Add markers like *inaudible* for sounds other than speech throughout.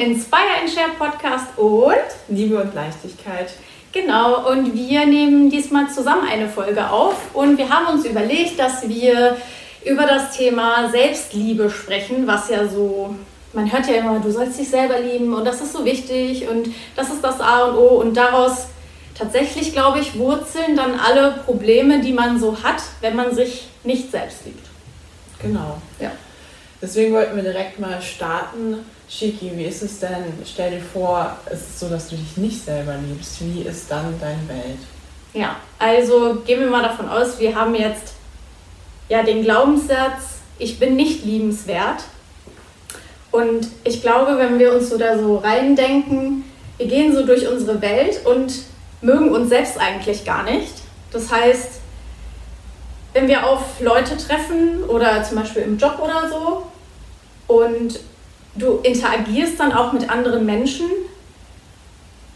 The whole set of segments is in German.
Inspire and Share Podcast und Liebe und Leichtigkeit. Genau, und wir nehmen diesmal zusammen eine Folge auf und wir haben uns überlegt, dass wir über das Thema Selbstliebe sprechen, was ja so, man hört ja immer, du sollst dich selber lieben und das ist so wichtig und das ist das A und O und daraus tatsächlich, glaube ich, wurzeln dann alle Probleme, die man so hat, wenn man sich nicht selbst liebt. Genau. Ja. Deswegen wollten wir direkt mal starten. Shiki, wie ist es denn? Stell dir vor, es ist so, dass du dich nicht selber liebst. Wie ist dann deine Welt? Ja, also gehen wir mal davon aus, wir haben jetzt ja den Glaubenssatz, ich bin nicht liebenswert. Und ich glaube, wenn wir uns so da so reindenken, wir gehen so durch unsere Welt und mögen uns selbst eigentlich gar nicht. Das heißt, wenn wir auf Leute treffen oder zum Beispiel im Job oder so und du interagierst dann auch mit anderen Menschen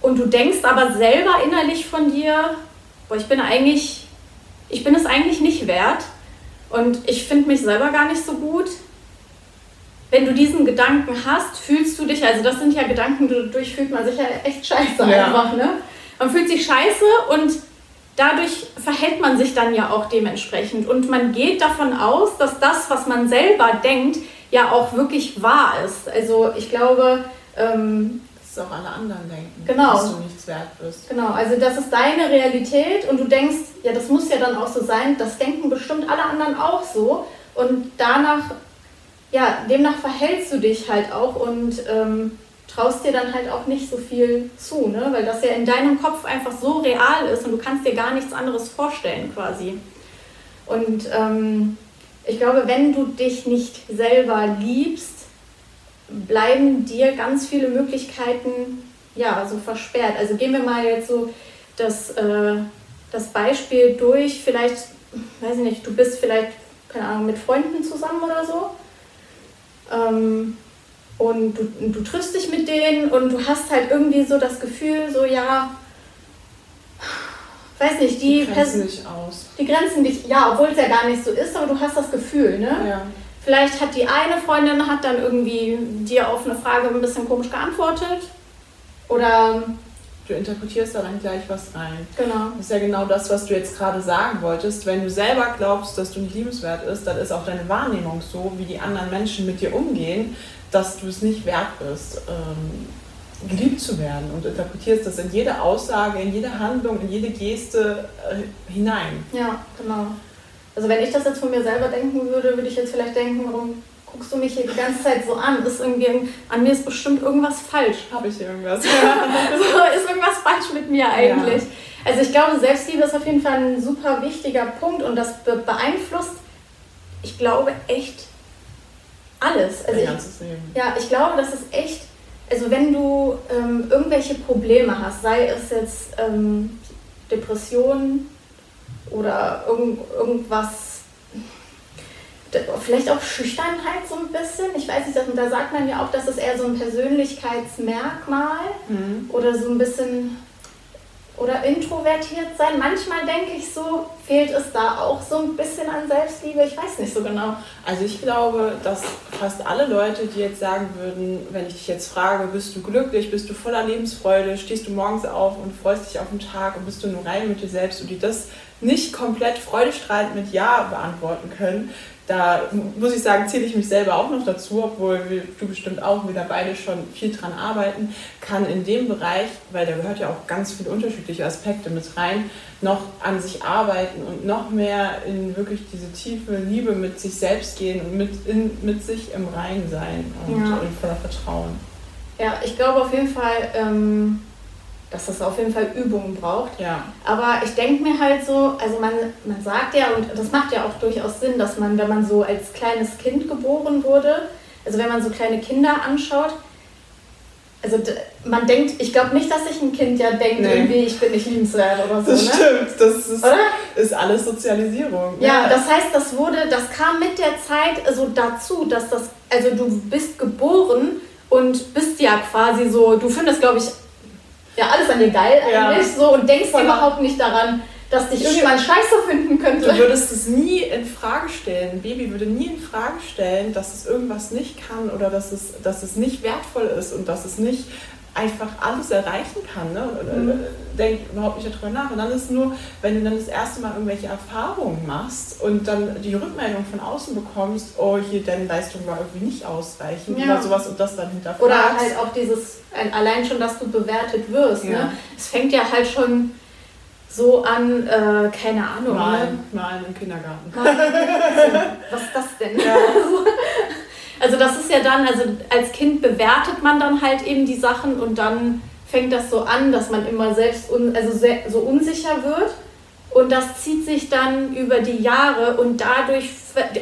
und du denkst aber selber innerlich von dir, boah, ich bin eigentlich, ich bin es eigentlich nicht wert und ich finde mich selber gar nicht so gut. Wenn du diesen Gedanken hast, fühlst du dich, also das sind ja Gedanken, dadurch fühlt man sich ja echt scheiße ja. einfach, ne? Man fühlt sich scheiße und dadurch verhält man sich dann ja auch dementsprechend. Und man geht davon aus, dass das, was man selber denkt, ja auch wirklich wahr ist. Also ich glaube. Ähm, dass auch alle anderen denken, genau. dass du nichts wert bist. Genau, also das ist deine Realität und du denkst, ja, das muss ja dann auch so sein, das denken bestimmt alle anderen auch so. Und danach, ja, demnach verhältst du dich halt auch und ähm, traust dir dann halt auch nicht so viel zu, ne? weil das ja in deinem Kopf einfach so real ist und du kannst dir gar nichts anderes vorstellen quasi. Und ähm, ich glaube, wenn du dich nicht selber liebst, bleiben dir ganz viele Möglichkeiten ja, so versperrt. Also gehen wir mal jetzt so das, äh, das Beispiel durch, vielleicht, weiß ich nicht, du bist vielleicht, keine Ahnung, mit Freunden zusammen oder so. Ähm, und du, du triffst dich mit denen und du hast halt irgendwie so das Gefühl, so ja, weiß nicht, die, die grenzen dich aus. Die grenzen dich, ja, obwohl es ja gar nicht so ist, aber du hast das Gefühl, ne? Ja. Vielleicht hat die eine Freundin hat dann irgendwie dir auf eine Frage ein bisschen komisch geantwortet. Oder du interpretierst da dann gleich was rein. Genau. Das ist ja genau das, was du jetzt gerade sagen wolltest. Wenn du selber glaubst, dass du nicht liebenswert bist, dann ist auch deine Wahrnehmung so, wie die anderen Menschen mit dir umgehen dass du es nicht wert bist, ähm, geliebt zu werden und interpretierst das in jede Aussage, in jede Handlung, in jede Geste äh, hinein. Ja, genau. Also wenn ich das jetzt von mir selber denken würde, würde ich jetzt vielleicht denken, warum guckst du mich hier die ganze Zeit so an? Ist irgendwie, an mir ist bestimmt irgendwas falsch. Habe ich hier irgendwas? *laughs* so, ist irgendwas falsch mit mir eigentlich? Ja. Also ich glaube, Selbstliebe ist auf jeden Fall ein super wichtiger Punkt und das beeinflusst, ich glaube, echt alles. Also Leben. Ja, ich glaube, das ist echt, also wenn du ähm, irgendwelche Probleme hast, sei es jetzt ähm, Depressionen oder irgend, irgendwas, vielleicht auch Schüchternheit so ein bisschen. Ich weiß nicht, da sagt man ja auch, dass es eher so ein Persönlichkeitsmerkmal mhm. oder so ein bisschen oder introvertiert sein. Manchmal denke ich so, fehlt es da auch so ein bisschen an Selbstliebe. Ich weiß nicht so genau. Also ich glaube, dass fast alle Leute, die jetzt sagen würden, wenn ich dich jetzt frage, bist du glücklich, bist du voller Lebensfreude, stehst du morgens auf und freust dich auf den Tag und bist du nur rein mit dir selbst und die das nicht komplett freudestrahlend mit Ja beantworten können. Da muss ich sagen, zähle ich mich selber auch noch dazu, obwohl wir, du bestimmt auch wieder beide schon viel dran arbeiten, kann in dem Bereich, weil da gehört ja auch ganz viele unterschiedliche Aspekte mit rein, noch an sich arbeiten und noch mehr in wirklich diese tiefe Liebe mit sich selbst gehen und mit, in, mit sich im Rein sein und, ja. und voller Vertrauen. Ja, ich glaube auf jeden Fall, ähm, dass das auf jeden Fall Übungen braucht. Ja. Aber ich denke mir halt so, also man, man sagt ja, und das macht ja auch durchaus Sinn, dass man, wenn man so als kleines Kind geboren wurde, also wenn man so kleine Kinder anschaut, also man denkt, ich glaube nicht, dass sich ein Kind ja denkt, nee. irgendwie, ich bin nicht liebenswert oder so. Das ne? stimmt, das ist, ist alles Sozialisierung. Ja, ja, das heißt, das wurde, das kam mit der Zeit so dazu, dass das, also du bist geboren und bist ja quasi so, du findest, glaube ich, ja alles an dir geil eigentlich ja. so und denkst Voll überhaupt nicht daran, dass dich irgendjemand scheiße finden könnte. Du würdest es nie in Frage stellen. Baby würde nie in Frage stellen, dass es irgendwas nicht kann oder dass es, dass es nicht wertvoll ist und dass es nicht einfach alles erreichen kann. Ne? Und, mhm. denkt überhaupt nicht darüber nach. Und dann ist es nur, wenn du dann das erste Mal irgendwelche Erfahrungen machst und dann die Rückmeldung von außen bekommst, oh, hier, deine Leistung war irgendwie nicht ausreichend ja. oder sowas und das dann hinterfragst. Oder halt auch dieses, allein schon, dass du bewertet wirst. Ne? Ja. Ne? Es fängt ja halt schon so an, äh, keine Ahnung. Malen, ne? malen im Kindergarten. *laughs* Was ist das denn? Ja. *laughs* Also das ist ja dann, also als Kind bewertet man dann halt eben die Sachen und dann fängt das so an, dass man immer selbst un, also sehr, so unsicher wird. Und das zieht sich dann über die Jahre und dadurch,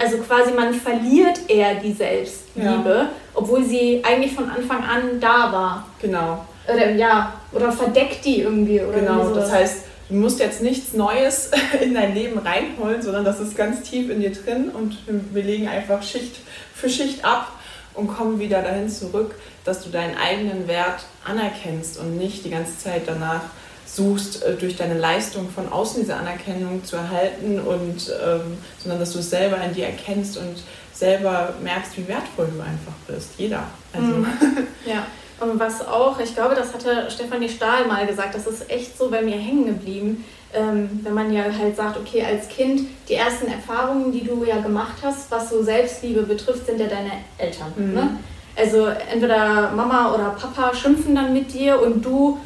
also quasi man verliert eher die Selbstliebe, ja. obwohl sie eigentlich von Anfang an da war. Genau. Oder ja, oder verdeckt die irgendwie. Oder genau, das heißt, du musst jetzt nichts Neues *laughs* in dein Leben reinholen, sondern das ist ganz tief in dir drin und wir legen einfach Schicht für Schicht ab und kommen wieder dahin zurück, dass du deinen eigenen Wert anerkennst und nicht die ganze Zeit danach suchst, äh, durch deine Leistung von außen diese Anerkennung zu erhalten, und, ähm, sondern dass du es selber in dir erkennst und selber merkst, wie wertvoll du einfach bist. Jeder. Also. Mhm. *laughs* Ja. Und was auch, ich glaube, das hatte Stefanie Stahl mal gesagt, das ist echt so bei mir hängen geblieben ähm, wenn man ja halt sagt, okay, als Kind, die ersten Erfahrungen, die du ja gemacht hast, was so Selbstliebe betrifft, sind ja deine Eltern. Mhm. Ne? Also entweder Mama oder Papa schimpfen dann mit dir und du,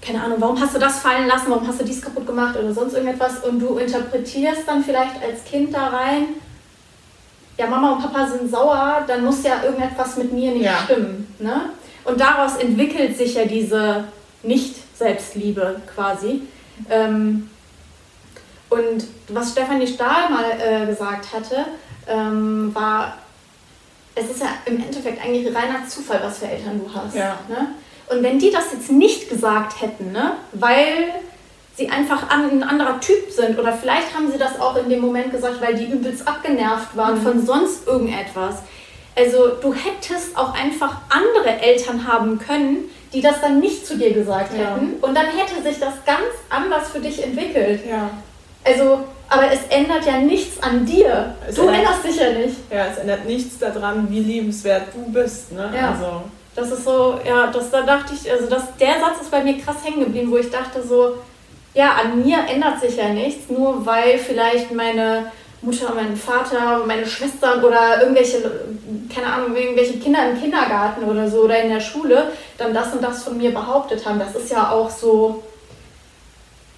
keine Ahnung, warum hast du das fallen lassen, warum hast du dies kaputt gemacht oder sonst irgendetwas und du interpretierst dann vielleicht als Kind da rein, ja, Mama und Papa sind sauer, dann muss ja irgendetwas mit mir nicht ja. stimmen. Ne? Und daraus entwickelt sich ja diese Nicht-Selbstliebe quasi. Ähm, und was Stefanie Stahl mal äh, gesagt hatte, ähm, war, es ist ja im Endeffekt eigentlich reiner Zufall, was für Eltern du hast. Ja. Ne? Und wenn die das jetzt nicht gesagt hätten, ne, weil sie einfach ein anderer Typ sind oder vielleicht haben sie das auch in dem Moment gesagt, weil die übelst abgenervt waren mhm. von sonst irgendetwas. Also du hättest auch einfach andere Eltern haben können, die das dann nicht zu dir gesagt ja. hätten. Und dann hätte sich das ganz anders für dich entwickelt. Ja. Also, aber es ändert ja nichts an dir. Es du ändert, änderst dich ja nicht. Ja, es ändert nichts daran, wie liebenswert du bist. Ne? Ja. Also. Das ist so, ja, das, da dachte ich, also das, der Satz ist bei mir krass hängen geblieben, wo ich dachte so, ja, an mir ändert sich ja nichts, nur weil vielleicht meine Mutter, mein Vater, meine Schwestern oder irgendwelche, keine Ahnung, irgendwelche Kinder im Kindergarten oder so oder in der Schule dann das und das von mir behauptet haben. Das ist ja auch so,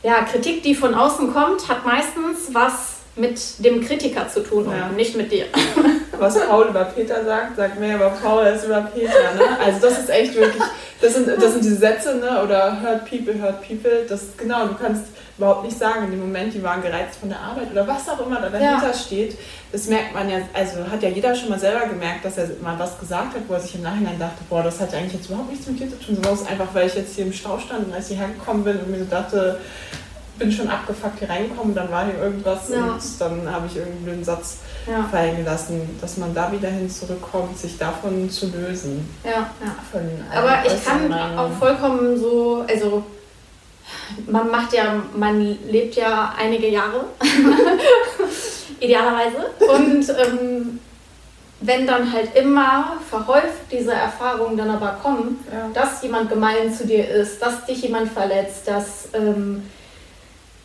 ja, Kritik, die von außen kommt, hat meistens was mit dem Kritiker zu tun ja. und nicht mit dir. *laughs* Was Paul über Peter sagt, sagt mehr über Paul als über Peter. Ne? Also das ist echt wirklich, das sind, das sind diese Sätze, ne? oder hurt people, hurt people. Das genau, du kannst überhaupt nicht sagen, in dem Moment, die waren gereizt von der Arbeit oder was auch immer da dahinter ja. steht. Das merkt man ja, also hat ja jeder schon mal selber gemerkt, dass er mal was gesagt hat, wo er sich im Nachhinein dachte, boah, das hat ja eigentlich jetzt überhaupt nichts mit dir zu tun, sondern einfach, weil ich jetzt hier im Stau stand und als ich hergekommen bin und mir so dachte, bin schon abgefuckt hier reingekommen, dann war hier irgendwas ja. und dann habe ich irgendeinen blöden Satz ja. fallen gelassen, dass man da wieder hin zurückkommt, sich davon zu lösen. Ja, ja. Aber ich kann auch vollkommen so, also man macht ja, man lebt ja einige Jahre, *laughs* idealerweise. Und ähm, wenn dann halt immer verhäuft diese Erfahrungen dann aber kommen, ja. dass jemand gemein zu dir ist, dass dich jemand verletzt, dass ähm,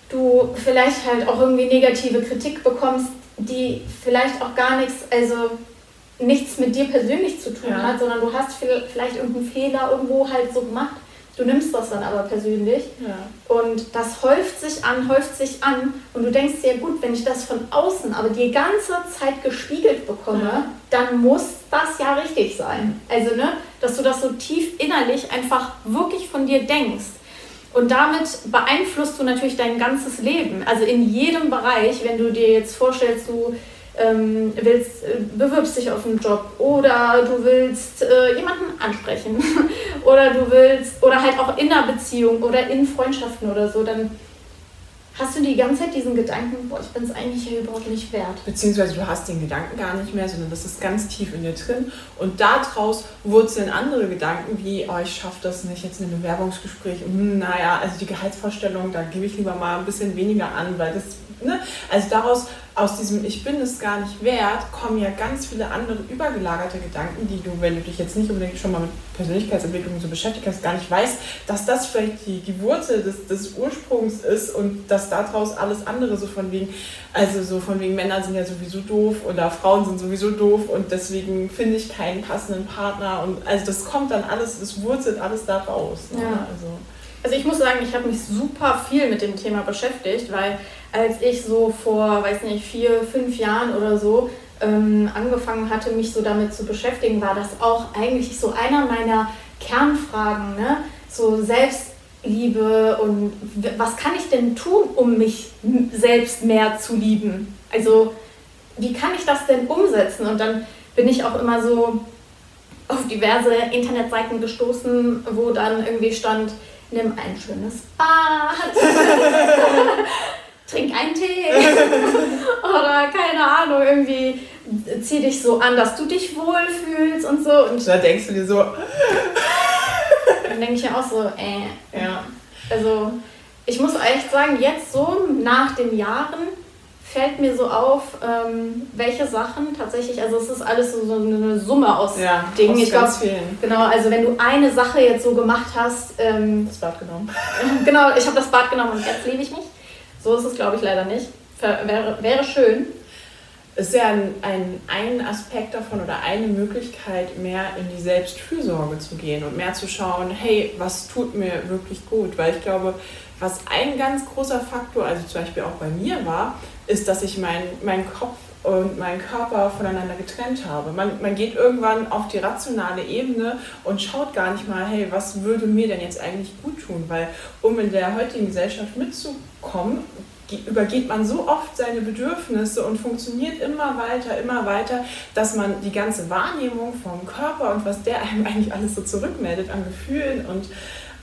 du vielleicht halt auch irgendwie negative Kritik bekommst, die vielleicht auch gar nichts, also nichts mit dir persönlich zu tun ja. hat, sondern du hast vielleicht irgendeinen Fehler irgendwo halt so gemacht. Du nimmst das dann aber persönlich ja. und das häuft sich an, häuft sich an und du denkst dir, gut, wenn ich das von außen aber die ganze Zeit gespiegelt bekomme, ja. dann muss das ja richtig sein. Also, ne, dass du das so tief innerlich einfach wirklich von dir denkst. Und damit beeinflusst du natürlich dein ganzes Leben. Also in jedem Bereich, wenn du dir jetzt vorstellst, du ähm, willst, äh, bewirbst dich auf einen Job oder du willst äh, jemanden ansprechen *laughs* oder du willst, oder halt auch in einer Beziehung oder in Freundschaften oder so, dann hast du die ganze Zeit diesen Gedanken, boah, ich bin es eigentlich hier überhaupt nicht wert. Beziehungsweise du hast den Gedanken gar nicht mehr, sondern das ist ganz tief in dir drin. Und daraus wurzeln andere Gedanken wie, oh, ich schaffe das nicht, jetzt in einem Bewerbungsgespräch. Hm, naja, also die Gehaltsvorstellung, da gebe ich lieber mal ein bisschen weniger an, weil das, ne? Also daraus aus diesem Ich bin es gar nicht wert, kommen ja ganz viele andere übergelagerte Gedanken, die du, wenn du dich jetzt nicht unbedingt schon mal mit Persönlichkeitsentwicklung so beschäftigt hast, gar nicht weißt, dass das vielleicht die, die Wurzel des, des Ursprungs ist und dass daraus alles andere so von wegen, also so von wegen Männer sind ja sowieso doof oder Frauen sind sowieso doof und deswegen finde ich keinen passenden Partner und also das kommt dann alles, es wurzelt alles da raus. Ne? Ja. Also. Also ich muss sagen, ich habe mich super viel mit dem Thema beschäftigt, weil als ich so vor, weiß nicht, vier, fünf Jahren oder so ähm, angefangen hatte, mich so damit zu beschäftigen, war das auch eigentlich so einer meiner Kernfragen, ne? so Selbstliebe und was kann ich denn tun, um mich selbst mehr zu lieben? Also wie kann ich das denn umsetzen? Und dann bin ich auch immer so auf diverse Internetseiten gestoßen, wo dann irgendwie stand, nimm ein schönes Bad. *laughs* trink einen Tee *laughs* oder keine Ahnung, irgendwie zieh dich so an, dass du dich wohlfühlst und so. Und da denkst du dir so. *laughs* dann denke ich ja auch so, äh. Ja. Also ich muss echt sagen, jetzt so nach den Jahren fällt mir so auf, ähm, welche Sachen tatsächlich, also es ist alles so, so eine Summe aus ja, Dingen. Aus ich glaube, genau, also wenn du eine Sache jetzt so gemacht hast, ähm, das Bad genommen. *laughs* genau, ich habe das Bad genommen und jetzt liebe ich mich. So ist es, glaube ich, leider nicht. Wäre, wäre schön. Ist ja ein, ein, ein Aspekt davon oder eine Möglichkeit, mehr in die Selbstfürsorge zu gehen und mehr zu schauen, hey, was tut mir wirklich gut? Weil ich glaube, was ein ganz großer Faktor, also zum Beispiel auch bei mir war, ist, dass ich meinen mein Kopf und meinen Körper voneinander getrennt habe. Man, man geht irgendwann auf die rationale Ebene und schaut gar nicht mal, hey, was würde mir denn jetzt eigentlich gut tun? Weil um in der heutigen Gesellschaft mitzukommen, übergeht man so oft seine Bedürfnisse und funktioniert immer weiter, immer weiter, dass man die ganze Wahrnehmung vom Körper und was der einem *laughs* eigentlich alles so zurückmeldet an Gefühlen und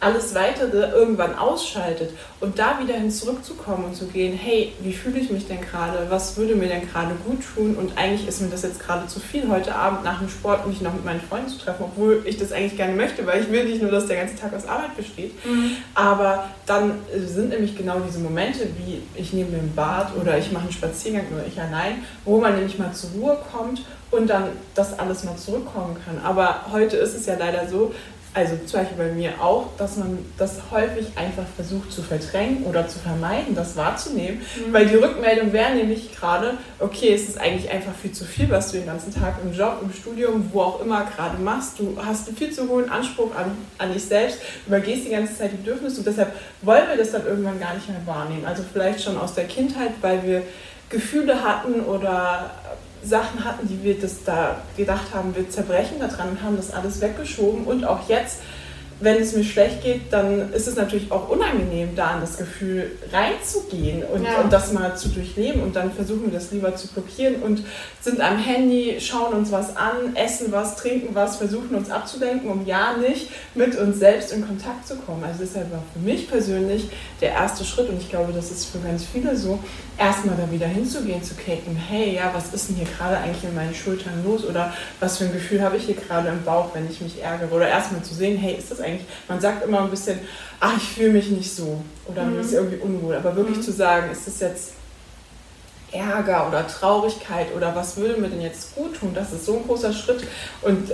alles Weitere irgendwann ausschaltet und da wieder hin zurückzukommen und zu gehen, hey, wie fühle ich mich denn gerade, was würde mir denn gerade gut tun und eigentlich ist mir das jetzt gerade zu viel, heute Abend nach dem Sport mich noch mit meinen Freunden zu treffen, obwohl ich das eigentlich gerne möchte, weil ich will nicht nur, dass der ganze Tag aus Arbeit besteht, mhm. aber dann sind nämlich genau diese Momente, wie ich nehme den Bad oder ich mache einen Spaziergang nur ich allein, wo man nämlich mal zur Ruhe kommt und dann das alles mal zurückkommen kann. Aber heute ist es ja leider so, also zum Beispiel bei mir auch, dass man das häufig einfach versucht zu verdrängen oder zu vermeiden, das wahrzunehmen, mhm. weil die Rückmeldung wäre nämlich gerade, okay, es ist eigentlich einfach viel zu viel, was du den ganzen Tag im Job, im Studium, wo auch immer gerade machst. Du hast einen viel zu hohen Anspruch an, an dich selbst, übergehst die ganze Zeit die Bedürfnisse und deshalb wollen wir das dann irgendwann gar nicht mehr wahrnehmen. Also vielleicht schon aus der Kindheit, weil wir Gefühle hatten oder Sachen hatten, die wir das da gedacht haben, wir zerbrechen daran und haben das alles weggeschoben. Und auch jetzt wenn es mir schlecht geht, dann ist es natürlich auch unangenehm, da an das Gefühl reinzugehen und, ja. und, das mal zu durchleben. Und dann versuchen wir das lieber zu blockieren und sind am Handy, schauen uns was an, essen was, trinken was, versuchen uns abzulenken, um ja nicht mit uns selbst in Kontakt zu kommen. Also deshalb war für mich persönlich der erste Schritt, und ich glaube, das ist für ganz viele so, erstmal da wieder hinzugehen, zu kicken, hey, ja, was ist denn hier gerade eigentlich in meinen Schultern los? Oder was für ein Gefühl habe ich hier gerade im Bauch, wenn ich mich ärgere? Oder erstmal zu sehen, hey, ist das eigentlich eigentlich, man sagt immer ein bisschen, ach, ich fühle mich nicht so oder mhm. mir ist irgendwie unwohl. Aber wirklich mhm. zu sagen, ist das jetzt Ärger oder Traurigkeit oder was würde mir denn jetzt gut tun, das ist so ein großer Schritt. Und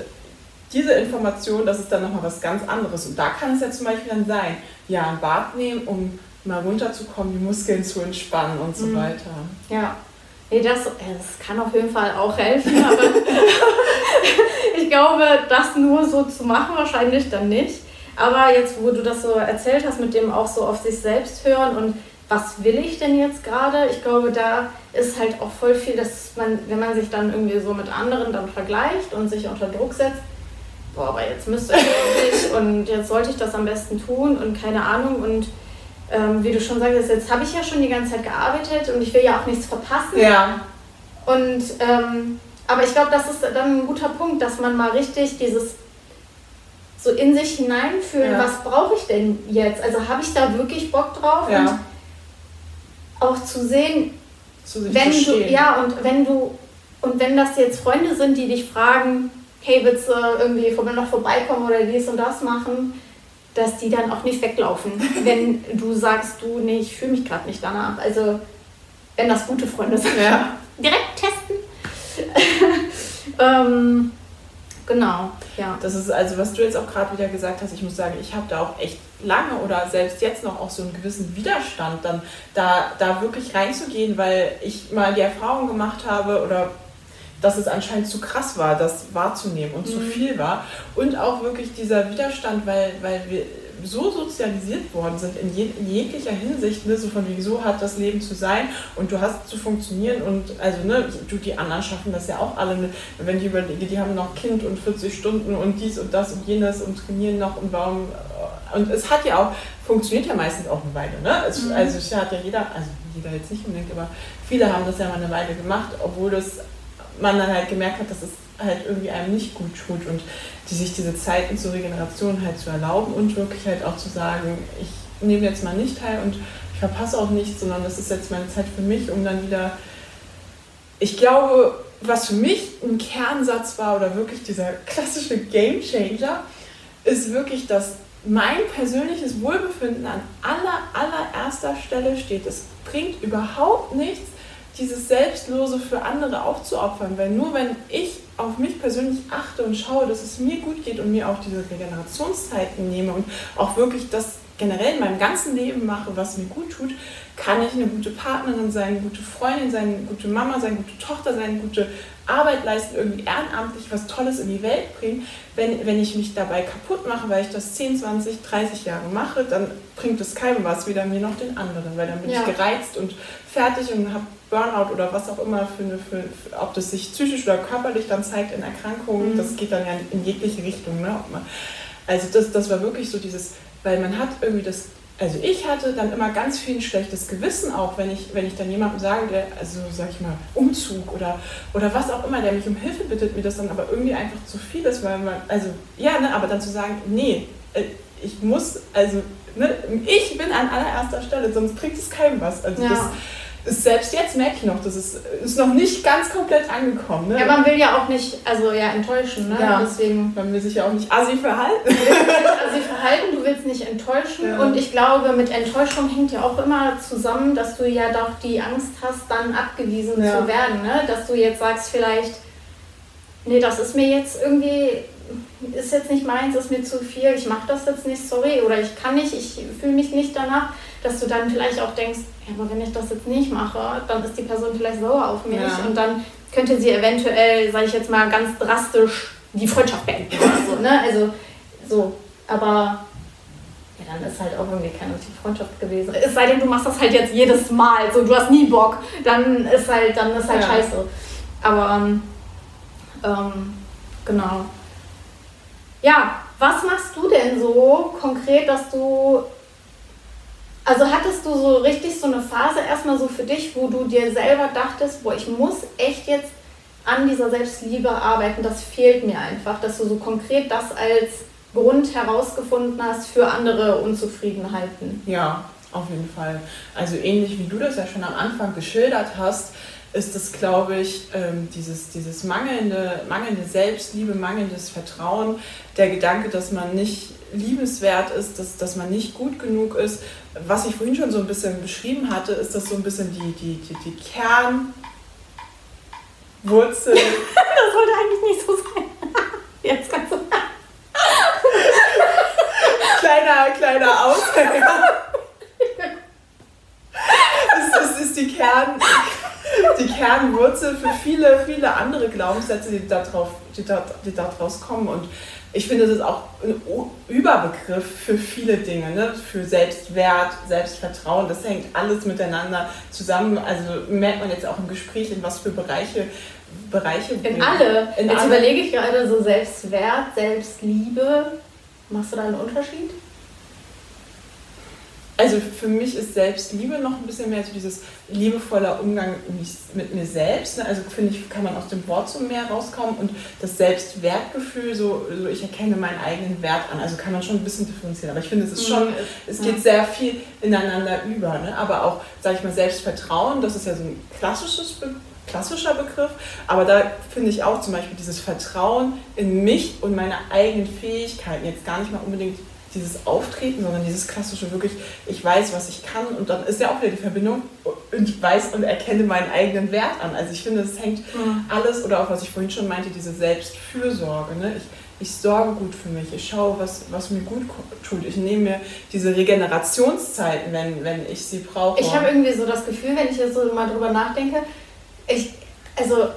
diese Information, das ist dann nochmal was ganz anderes. Und da kann es ja zum Beispiel dann sein, ja, ein Bad nehmen, um mal runterzukommen, die Muskeln zu entspannen und so mhm. weiter. Ja, nee, das, das kann auf jeden Fall auch helfen, aber *laughs* *laughs* ich glaube, das nur so zu machen, wahrscheinlich dann nicht. Aber jetzt, wo du das so erzählt hast, mit dem auch so auf sich selbst hören und was will ich denn jetzt gerade? Ich glaube, da ist halt auch voll viel, dass man, wenn man sich dann irgendwie so mit anderen dann vergleicht und sich unter Druck setzt, boah, aber jetzt müsste ich eigentlich *laughs* und jetzt sollte ich das am besten tun und keine Ahnung und ähm, wie du schon sagst, jetzt habe ich ja schon die ganze Zeit gearbeitet und ich will ja auch nichts verpassen. Ja. Und ähm, aber ich glaube, das ist dann ein guter Punkt, dass man mal richtig dieses so in sich hineinfühlen, ja. was brauche ich denn jetzt? Also habe ich da wirklich Bock drauf? Ja. Und auch zu sehen, zu wenn du, ja, und wenn du, und wenn das jetzt Freunde sind, die dich fragen, hey, willst du irgendwie noch vorbeikommen oder dies und das machen, dass die dann auch nicht weglaufen, *laughs* wenn du sagst, du, nee, ich fühle mich gerade nicht danach. Also, wenn das gute Freunde sind. Ja. *laughs* Direkt testen. *laughs* ähm, Genau, ja. Das ist also, was du jetzt auch gerade wieder gesagt hast, ich muss sagen, ich habe da auch echt lange oder selbst jetzt noch auch so einen gewissen Widerstand, dann da, da wirklich reinzugehen, weil ich mal die Erfahrung gemacht habe oder dass es anscheinend zu krass war, das wahrzunehmen und mhm. zu viel war. Und auch wirklich dieser Widerstand, weil, weil wir so sozialisiert worden sind in, je, in jeglicher Hinsicht, ne, so von wie so hat das Leben zu sein und du hast zu funktionieren und also ne, du die anderen schaffen das ja auch alle, ne, wenn ich überlege, die haben noch Kind und 40 Stunden und dies und das und jenes und trainieren noch und warum und es hat ja auch, funktioniert ja meistens auch eine Weile, ne? Es, mhm. Also es hat ja jeder, also jeder jetzt nicht unbedingt, aber viele haben das ja mal eine Weile gemacht, obwohl das man dann halt gemerkt hat, dass es halt irgendwie einem nicht gut tut und die sich diese Zeiten zur Regeneration halt zu erlauben und wirklich halt auch zu sagen, ich nehme jetzt mal nicht teil und ich verpasse auch nichts, sondern das ist jetzt meine Zeit für mich, um dann wieder, ich glaube, was für mich ein Kernsatz war oder wirklich dieser klassische Game Changer, ist wirklich, dass mein persönliches Wohlbefinden an aller, allererster Stelle steht. Es bringt überhaupt nichts, dieses Selbstlose für andere aufzuopfern, weil nur wenn ich auf mich persönlich achte und schaue, dass es mir gut geht und mir auch diese Regenerationszeiten nehme und auch wirklich das generell in meinem ganzen Leben mache, was mir gut tut, kann ich eine gute Partnerin sein, eine gute Freundin sein, eine gute Mama sein, eine gute Tochter sein, eine gute Arbeit leisten, irgendwie ehrenamtlich was Tolles in die Welt bringen. Wenn, wenn ich mich dabei kaputt mache, weil ich das 10, 20, 30 Jahre mache, dann bringt es keinem was, weder mir noch den anderen, weil dann bin ja. ich gereizt und fertig und habe Burnout oder was auch immer für eine, für, für, ob das sich psychisch oder körperlich dann zeigt in Erkrankungen, mhm. das geht dann ja in jegliche Richtung. Ne? Also das, das war wirklich so dieses, weil man hat irgendwie das, also ich hatte dann immer ganz viel ein schlechtes Gewissen auch, wenn ich, wenn ich dann jemandem sage, der, also sag ich mal, Umzug oder, oder was auch immer, der mich um Hilfe bittet, mir das dann aber irgendwie einfach zu viel ist, weil man, also ja, ne, aber dann zu sagen, nee, äh, ich muss, also ne, ich bin an allererster Stelle, sonst bringt es keinem was. Also ja. das, selbst jetzt merke ich noch, das ist, ist noch nicht ganz komplett angekommen. Ne? Ja, man will ja auch nicht, also ja, enttäuschen, ne? Ja, Deswegen. Man will sich ja auch nicht assi verhalten. Du willst nicht assi verhalten, du willst nicht enttäuschen. Ja. Und ich glaube, mit Enttäuschung hängt ja auch immer zusammen, dass du ja doch die Angst hast, dann abgewiesen ja. zu werden. Ne? Dass du jetzt sagst, vielleicht, nee, das ist mir jetzt irgendwie, ist jetzt nicht meins, ist mir zu viel, ich mache das jetzt nicht, sorry, oder ich kann nicht, ich fühle mich nicht danach dass du dann vielleicht auch denkst, ja, aber wenn ich das jetzt nicht mache, dann ist die Person vielleicht sauer auf mich ja. und dann könnte sie eventuell, sage ich jetzt mal ganz drastisch, die Freundschaft beenden oder so, ne? Also so, aber ja, dann ist halt auch irgendwie keine richtige Freundschaft gewesen. Es sei denn, du machst das halt jetzt jedes Mal, so du hast nie Bock, dann ist halt, dann ist halt ja. scheiße. Aber ähm, ähm, genau. Ja, was machst du denn so konkret, dass du also hattest du so richtig so eine Phase erstmal so für dich, wo du dir selber dachtest, boah, ich muss echt jetzt an dieser Selbstliebe arbeiten, das fehlt mir einfach, dass du so konkret das als Grund herausgefunden hast für andere Unzufriedenheiten. Ja, auf jeden Fall. Also ähnlich wie du das ja schon am Anfang geschildert hast, ist es, glaube ich, ähm, dieses, dieses mangelnde, mangelnde Selbstliebe, mangelndes Vertrauen, der Gedanke, dass man nicht liebenswert ist, dass, dass man nicht gut genug ist. Was ich vorhin schon so ein bisschen beschrieben hatte, ist das so ein bisschen die, die, die, die Kernwurzel. *laughs* das sollte eigentlich nicht so sein. *laughs* Jetzt kannst du. *laughs* kleiner, kleiner Ausfall. es, es ist die Kern. Aushänger. Kernwurzel für viele, viele andere Glaubenssätze, die darauf, die, da, die daraus kommen. Und ich finde, das ist auch ein Überbegriff für viele Dinge, ne? für Selbstwert, Selbstvertrauen. Das hängt alles miteinander zusammen. Also merkt man jetzt auch im Gespräch, in was für Bereiche. Bereiche in alle. In jetzt alle. überlege ich gerade so Selbstwert, Selbstliebe. Machst du da einen Unterschied? Also für mich ist Selbstliebe noch ein bisschen mehr so dieses liebevoller Umgang mit mir selbst. Ne? Also finde ich, kann man aus dem Wort so mehr rauskommen und das Selbstwertgefühl, so, so ich erkenne meinen eigenen Wert an. Also kann man schon ein bisschen differenzieren. Aber ich finde, es ist schon, mhm. es geht sehr viel ineinander über. Ne? Aber auch, sage ich mal, Selbstvertrauen, das ist ja so ein klassisches Be klassischer Begriff, aber da finde ich auch zum Beispiel dieses Vertrauen in mich und meine eigenen Fähigkeiten, jetzt gar nicht mal unbedingt dieses Auftreten, sondern dieses klassische wirklich, ich weiß, was ich kann und dann ist ja auch wieder die Verbindung und ich weiß und erkenne meinen eigenen Wert an. Also ich finde, es hängt mhm. alles, oder auch was ich vorhin schon meinte, diese Selbstfürsorge. Ne? Ich, ich sorge gut für mich, ich schaue, was, was mir gut tut. Ich nehme mir diese Regenerationszeiten, wenn, wenn ich sie brauche. Ich habe irgendwie so das Gefühl, wenn ich jetzt so mal drüber nachdenke, ich, also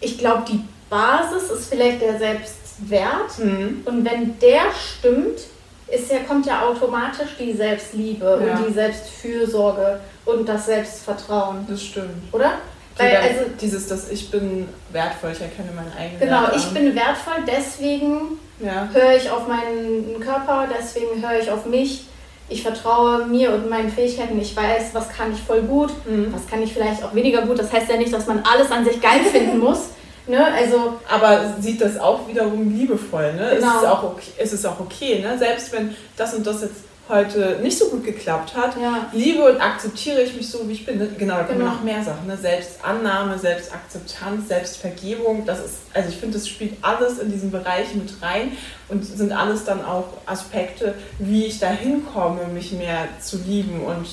ich glaube, die Basis ist vielleicht der Selbstwert. Mhm. Und wenn der stimmt, ist ja, kommt ja automatisch die Selbstliebe ja. und die Selbstfürsorge und das Selbstvertrauen. Das stimmt. Oder? Weil, also, dieses, dass ich bin wertvoll, ich erkenne meinen eigenen Genau, Wert ich bin wertvoll, deswegen ja. höre ich auf meinen Körper, deswegen höre ich auf mich. Ich vertraue mir und meinen Fähigkeiten. Ich weiß, was kann ich voll gut, mhm. was kann ich vielleicht auch weniger gut. Das heißt ja nicht, dass man alles an sich geil finden *laughs* muss. Ne? Also, aber sieht das auch wiederum liebevoll. Ne? Genau. Es, ist auch okay, es ist auch okay, ne? selbst wenn das und das jetzt heute nicht so gut geklappt hat, ja. liebe und akzeptiere ich mich so, wie ich bin. Ne? Genau, da kommen genau. noch mehr Sachen. Ne? Selbstannahme, Selbstakzeptanz, Selbstvergebung. Das ist, also ich finde, das spielt alles in diesen Bereich mit rein und sind alles dann auch Aspekte, wie ich dahin komme, mich mehr zu lieben und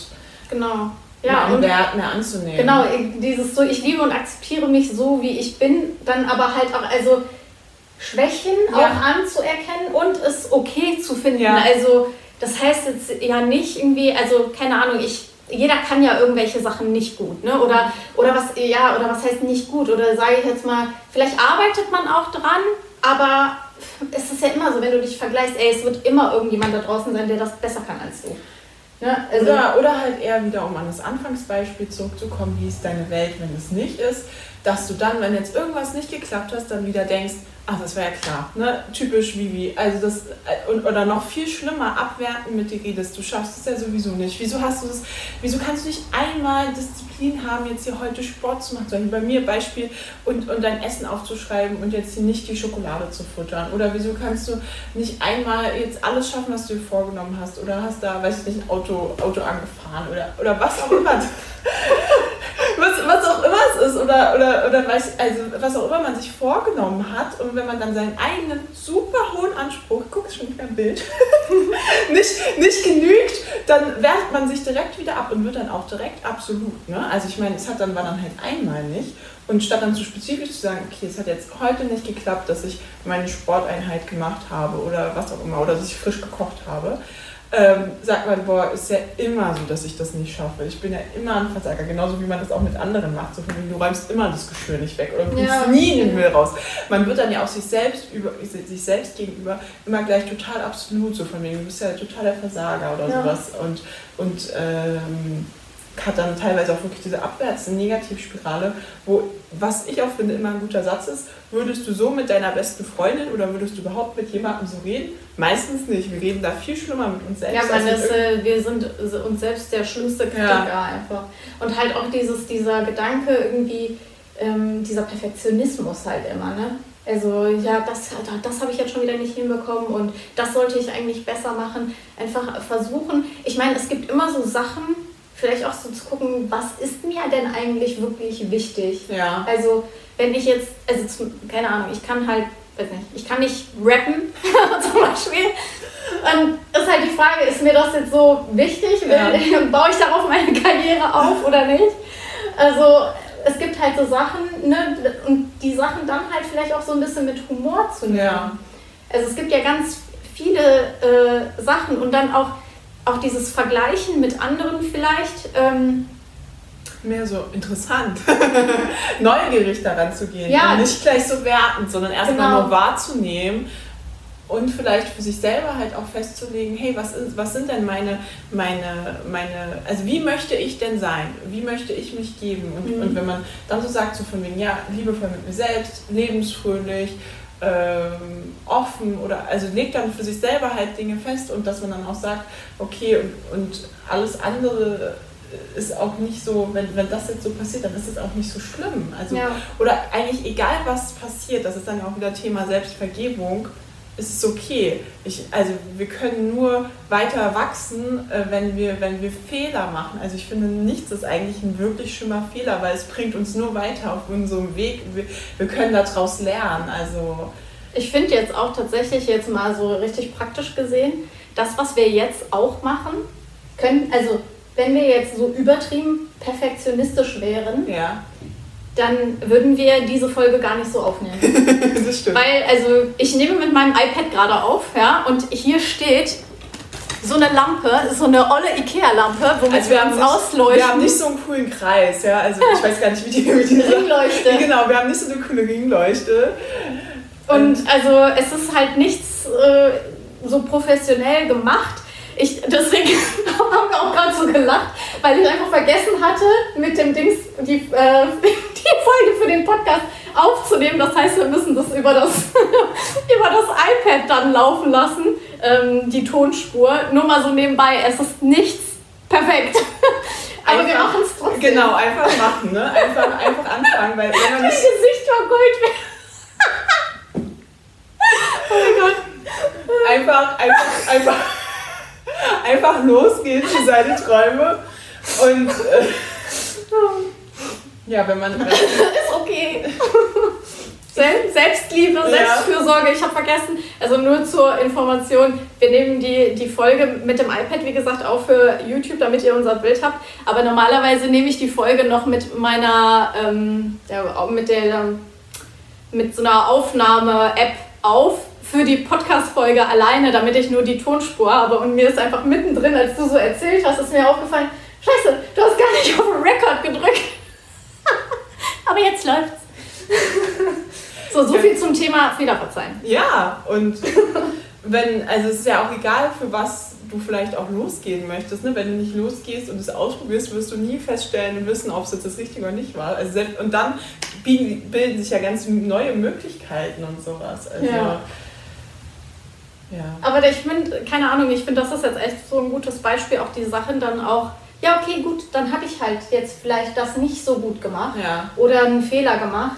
genau ja, einen Wert mehr anzunehmen. Genau, dieses so, ich liebe und akzeptiere mich so, wie ich bin, dann aber halt auch, also Schwächen ja. auch anzuerkennen und es okay zu finden. Ja. Also das heißt jetzt ja nicht irgendwie, also keine Ahnung, ich jeder kann ja irgendwelche Sachen nicht gut, ne? Oder, oder was, ja, oder was heißt nicht gut? Oder sage ich jetzt mal, vielleicht arbeitet man auch dran, aber es ist ja immer so, wenn du dich vergleichst, ey, es wird immer irgendjemand da draußen sein, der das besser kann als du. Ja, also oder, oder halt eher wieder, um an das Anfangsbeispiel zurückzukommen, wie ist deine Welt, wenn es nicht ist, dass du dann, wenn jetzt irgendwas nicht geklappt hast, dann wieder denkst, ach, das wäre ja klar, ne? typisch Vivi. Also das, äh, und, oder noch viel schlimmer, abwerten mit dir redest, du schaffst es ja sowieso nicht. Wieso hast du das, wieso kannst du nicht einmal Disziplin haben, jetzt hier heute Sport zu machen, so bei mir Beispiel, und, und dein Essen aufzuschreiben und jetzt hier nicht die Schokolade zu futtern? Oder wieso kannst du nicht einmal jetzt alles schaffen, was du dir vorgenommen hast? Oder hast da, weiß ich nicht, ein Auto, Auto angefahren oder, oder was auch immer. *laughs* was, was auch immer es ist oder, oder, oder weiß, also was auch immer man sich vorgenommen hat und wenn man dann seinen eigenen super hohen Anspruch, guck schon wieder ein Bild, *laughs* nicht, nicht genügt, dann wertet man sich direkt wieder ab und wird dann auch direkt absolut. Ne? Also ich meine, es hat dann war dann halt einmal nicht und statt dann zu spezifisch zu sagen, okay, es hat jetzt heute nicht geklappt, dass ich meine Sporteinheit gemacht habe oder was auch immer oder dass ich frisch gekocht habe, ähm, sagt man, boah, ist ja immer so, dass ich das nicht schaffe. Ich bin ja immer ein Versager, genauso wie man das auch mit anderen macht. So du räumst immer das Geschirr nicht weg oder bringst ja. nie in den Müll raus. Man wird dann ja auch sich selbst, über, sich selbst gegenüber immer gleich total absolut, so von wegen, du bist ja total der Versager oder ja. sowas. Und, und ähm, hat dann teilweise auch wirklich diese abwärts Negativspirale, wo, was ich auch finde, immer ein guter Satz ist, würdest du so mit deiner besten Freundin oder würdest du überhaupt mit jemandem so reden? Meistens nicht. Wir reden da viel schlimmer mit uns selbst. Ja, man ist, äh, wir sind uns selbst der schlimmste Kritiker ja. einfach. Und halt auch dieses, dieser Gedanke irgendwie, ähm, dieser Perfektionismus halt immer, ne? Also ja, das, das habe ich jetzt schon wieder nicht hinbekommen und das sollte ich eigentlich besser machen. Einfach versuchen. Ich meine, es gibt immer so Sachen, vielleicht auch so zu gucken, was ist mir denn eigentlich wirklich wichtig? Ja. Also, wenn ich jetzt, also zum, keine Ahnung, ich kann halt, weiß nicht, ich kann nicht rappen *laughs* zum Beispiel. Und ist halt die Frage, ist mir das jetzt so wichtig? Ja. *laughs* Baue ich darauf meine Karriere auf oder nicht? Also, es gibt halt so Sachen, ne, und die Sachen dann halt vielleicht auch so ein bisschen mit Humor zu nehmen. Ja. Also, es gibt ja ganz viele äh, Sachen und dann auch auch dieses Vergleichen mit anderen vielleicht. Ähm, mehr so interessant, *laughs* neugierig daran zu gehen. Ja. Und nicht gleich so wertend, sondern erstmal Genau. nur wahrzunehmen und vielleicht für sich selber halt auch festzulegen, hey, was, ist, was sind denn meine, meine, meine, also wie möchte ich denn sein? Wie möchte ich mich geben? Und, Mhm. und wenn man dann so sagt, so von wegen, ja, liebevoll mit mir selbst, lebensfröhlich, ähm, offen oder also legt dann für sich selber halt Dinge fest und dass man dann auch sagt, okay, und, und alles andere ist auch nicht so, wenn, wenn das jetzt so passiert, dann ist es auch nicht so schlimm. Also, Ja. Oder eigentlich egal, was passiert, das ist dann auch wieder Thema Selbstvergebung, ist es okay. Ich, also wir können nur weiter wachsen, äh, wenn, wir, wenn wir Fehler machen. Also ich finde, nichts ist eigentlich ein wirklich schlimmer Fehler, weil es bringt uns nur weiter auf unserem Weg. Wir, wir können daraus lernen. Also Ich finde jetzt auch tatsächlich jetzt mal so richtig praktisch gesehen, das, was wir jetzt auch machen, können, also wenn wir jetzt so übertrieben perfektionistisch wären, ja, dann würden wir diese Folge gar nicht so aufnehmen. *laughs* das stimmt. Weil, also ich nehme mit meinem iPad gerade auf, ja, und hier steht so eine Lampe, so eine olle Ikea-Lampe, womit Also wir uns ausleuchten. wir haben nicht so einen coolen Kreis, ja. Also ich weiß gar nicht, wie die, wie die Ringleuchte. *laughs* Genau, wir haben nicht so eine coole Ringleuchte. Und also es ist halt nichts äh, so professionell gemacht. Ich, deswegen *laughs* haben wir auch gerade so gelacht, weil ich einfach vergessen hatte, mit dem Dings die, äh, *laughs* die Folge für den Podcast aufzunehmen. Das heißt, wir müssen das über das, *laughs* über das iPad dann laufen lassen, ähm, die Tonspur. Nur mal so nebenbei, es ist nichts perfekt. Aber wir Einfach- machen es trotzdem. Genau, einfach machen, ne? Einfach, einfach anfangen, weil wenn man Mein nicht. Gesicht war Gold wert. oh mein Gott. Einfach, einfach, einfach, *laughs* einfach losgehen für seine Träume. Und äh, ja, wenn man. Ist okay. Sel- Selbstliebe, Ja. Selbstfürsorge, ich habe vergessen, also nur zur Information, wir nehmen die, die Folge mit dem iPad, wie gesagt, auch für YouTube, damit ihr unser Bild habt. Aber normalerweise nehme ich die Folge noch mit meiner, ähm, ja, auch mit der, mit so einer Aufnahme-App auf für die Podcast-Folge alleine, damit ich nur die Tonspur habe. Und mir ist einfach mittendrin, als du so erzählt hast, ist mir aufgefallen, scheiße, du hast gar nicht auf Record gedrückt. *laughs* Aber jetzt läuft's. so, so viel zum Thema Fehler verzeihen. ja, und wenn, also es ist ja auch egal, für was du vielleicht auch losgehen möchtest. Ne? Wenn du nicht losgehst und es ausprobierst, wirst du nie feststellen und wissen, ob es jetzt das Richtige oder nicht war. Also selbst, und dann bilden sich ja ganz neue Möglichkeiten und sowas. Also, Ja. Ja. Aber ich finde, keine Ahnung, ich finde, das ist jetzt echt so ein gutes Beispiel, auch die Sachen dann auch, ja, okay, gut, dann habe ich halt jetzt vielleicht das nicht so gut gemacht Ja. oder einen Fehler gemacht.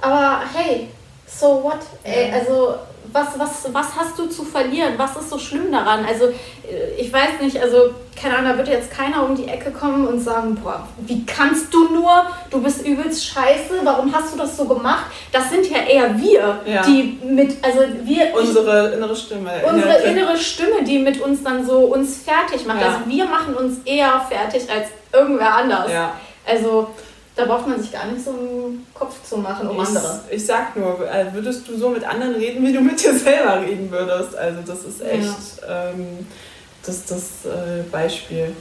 Aber hey, so what? Ey, also, was, was, was hast du zu verlieren? Was ist so schlimm daran? Also, äh, ich weiß nicht, also, keine Ahnung, da wird jetzt keiner um die Ecke kommen und sagen, boah, wie kannst du nur? Du bist übelst scheiße, warum hast du das so gemacht? Das sind ja eher wir, Ja. die mit, also wir, ich- Unsere innere Stimme. unsere innere Stimme, die mit uns dann so uns fertig macht. Ja. Also wir machen uns eher fertig als irgendwer anders. Ja. Also da braucht man sich gar nicht so einen Kopf zu machen um andere. Ich, ich sag nur, äh, würdest du so mit anderen reden, wie du mit dir selber reden würdest? Also das ist echt ähm, das, das äh, Beispiel.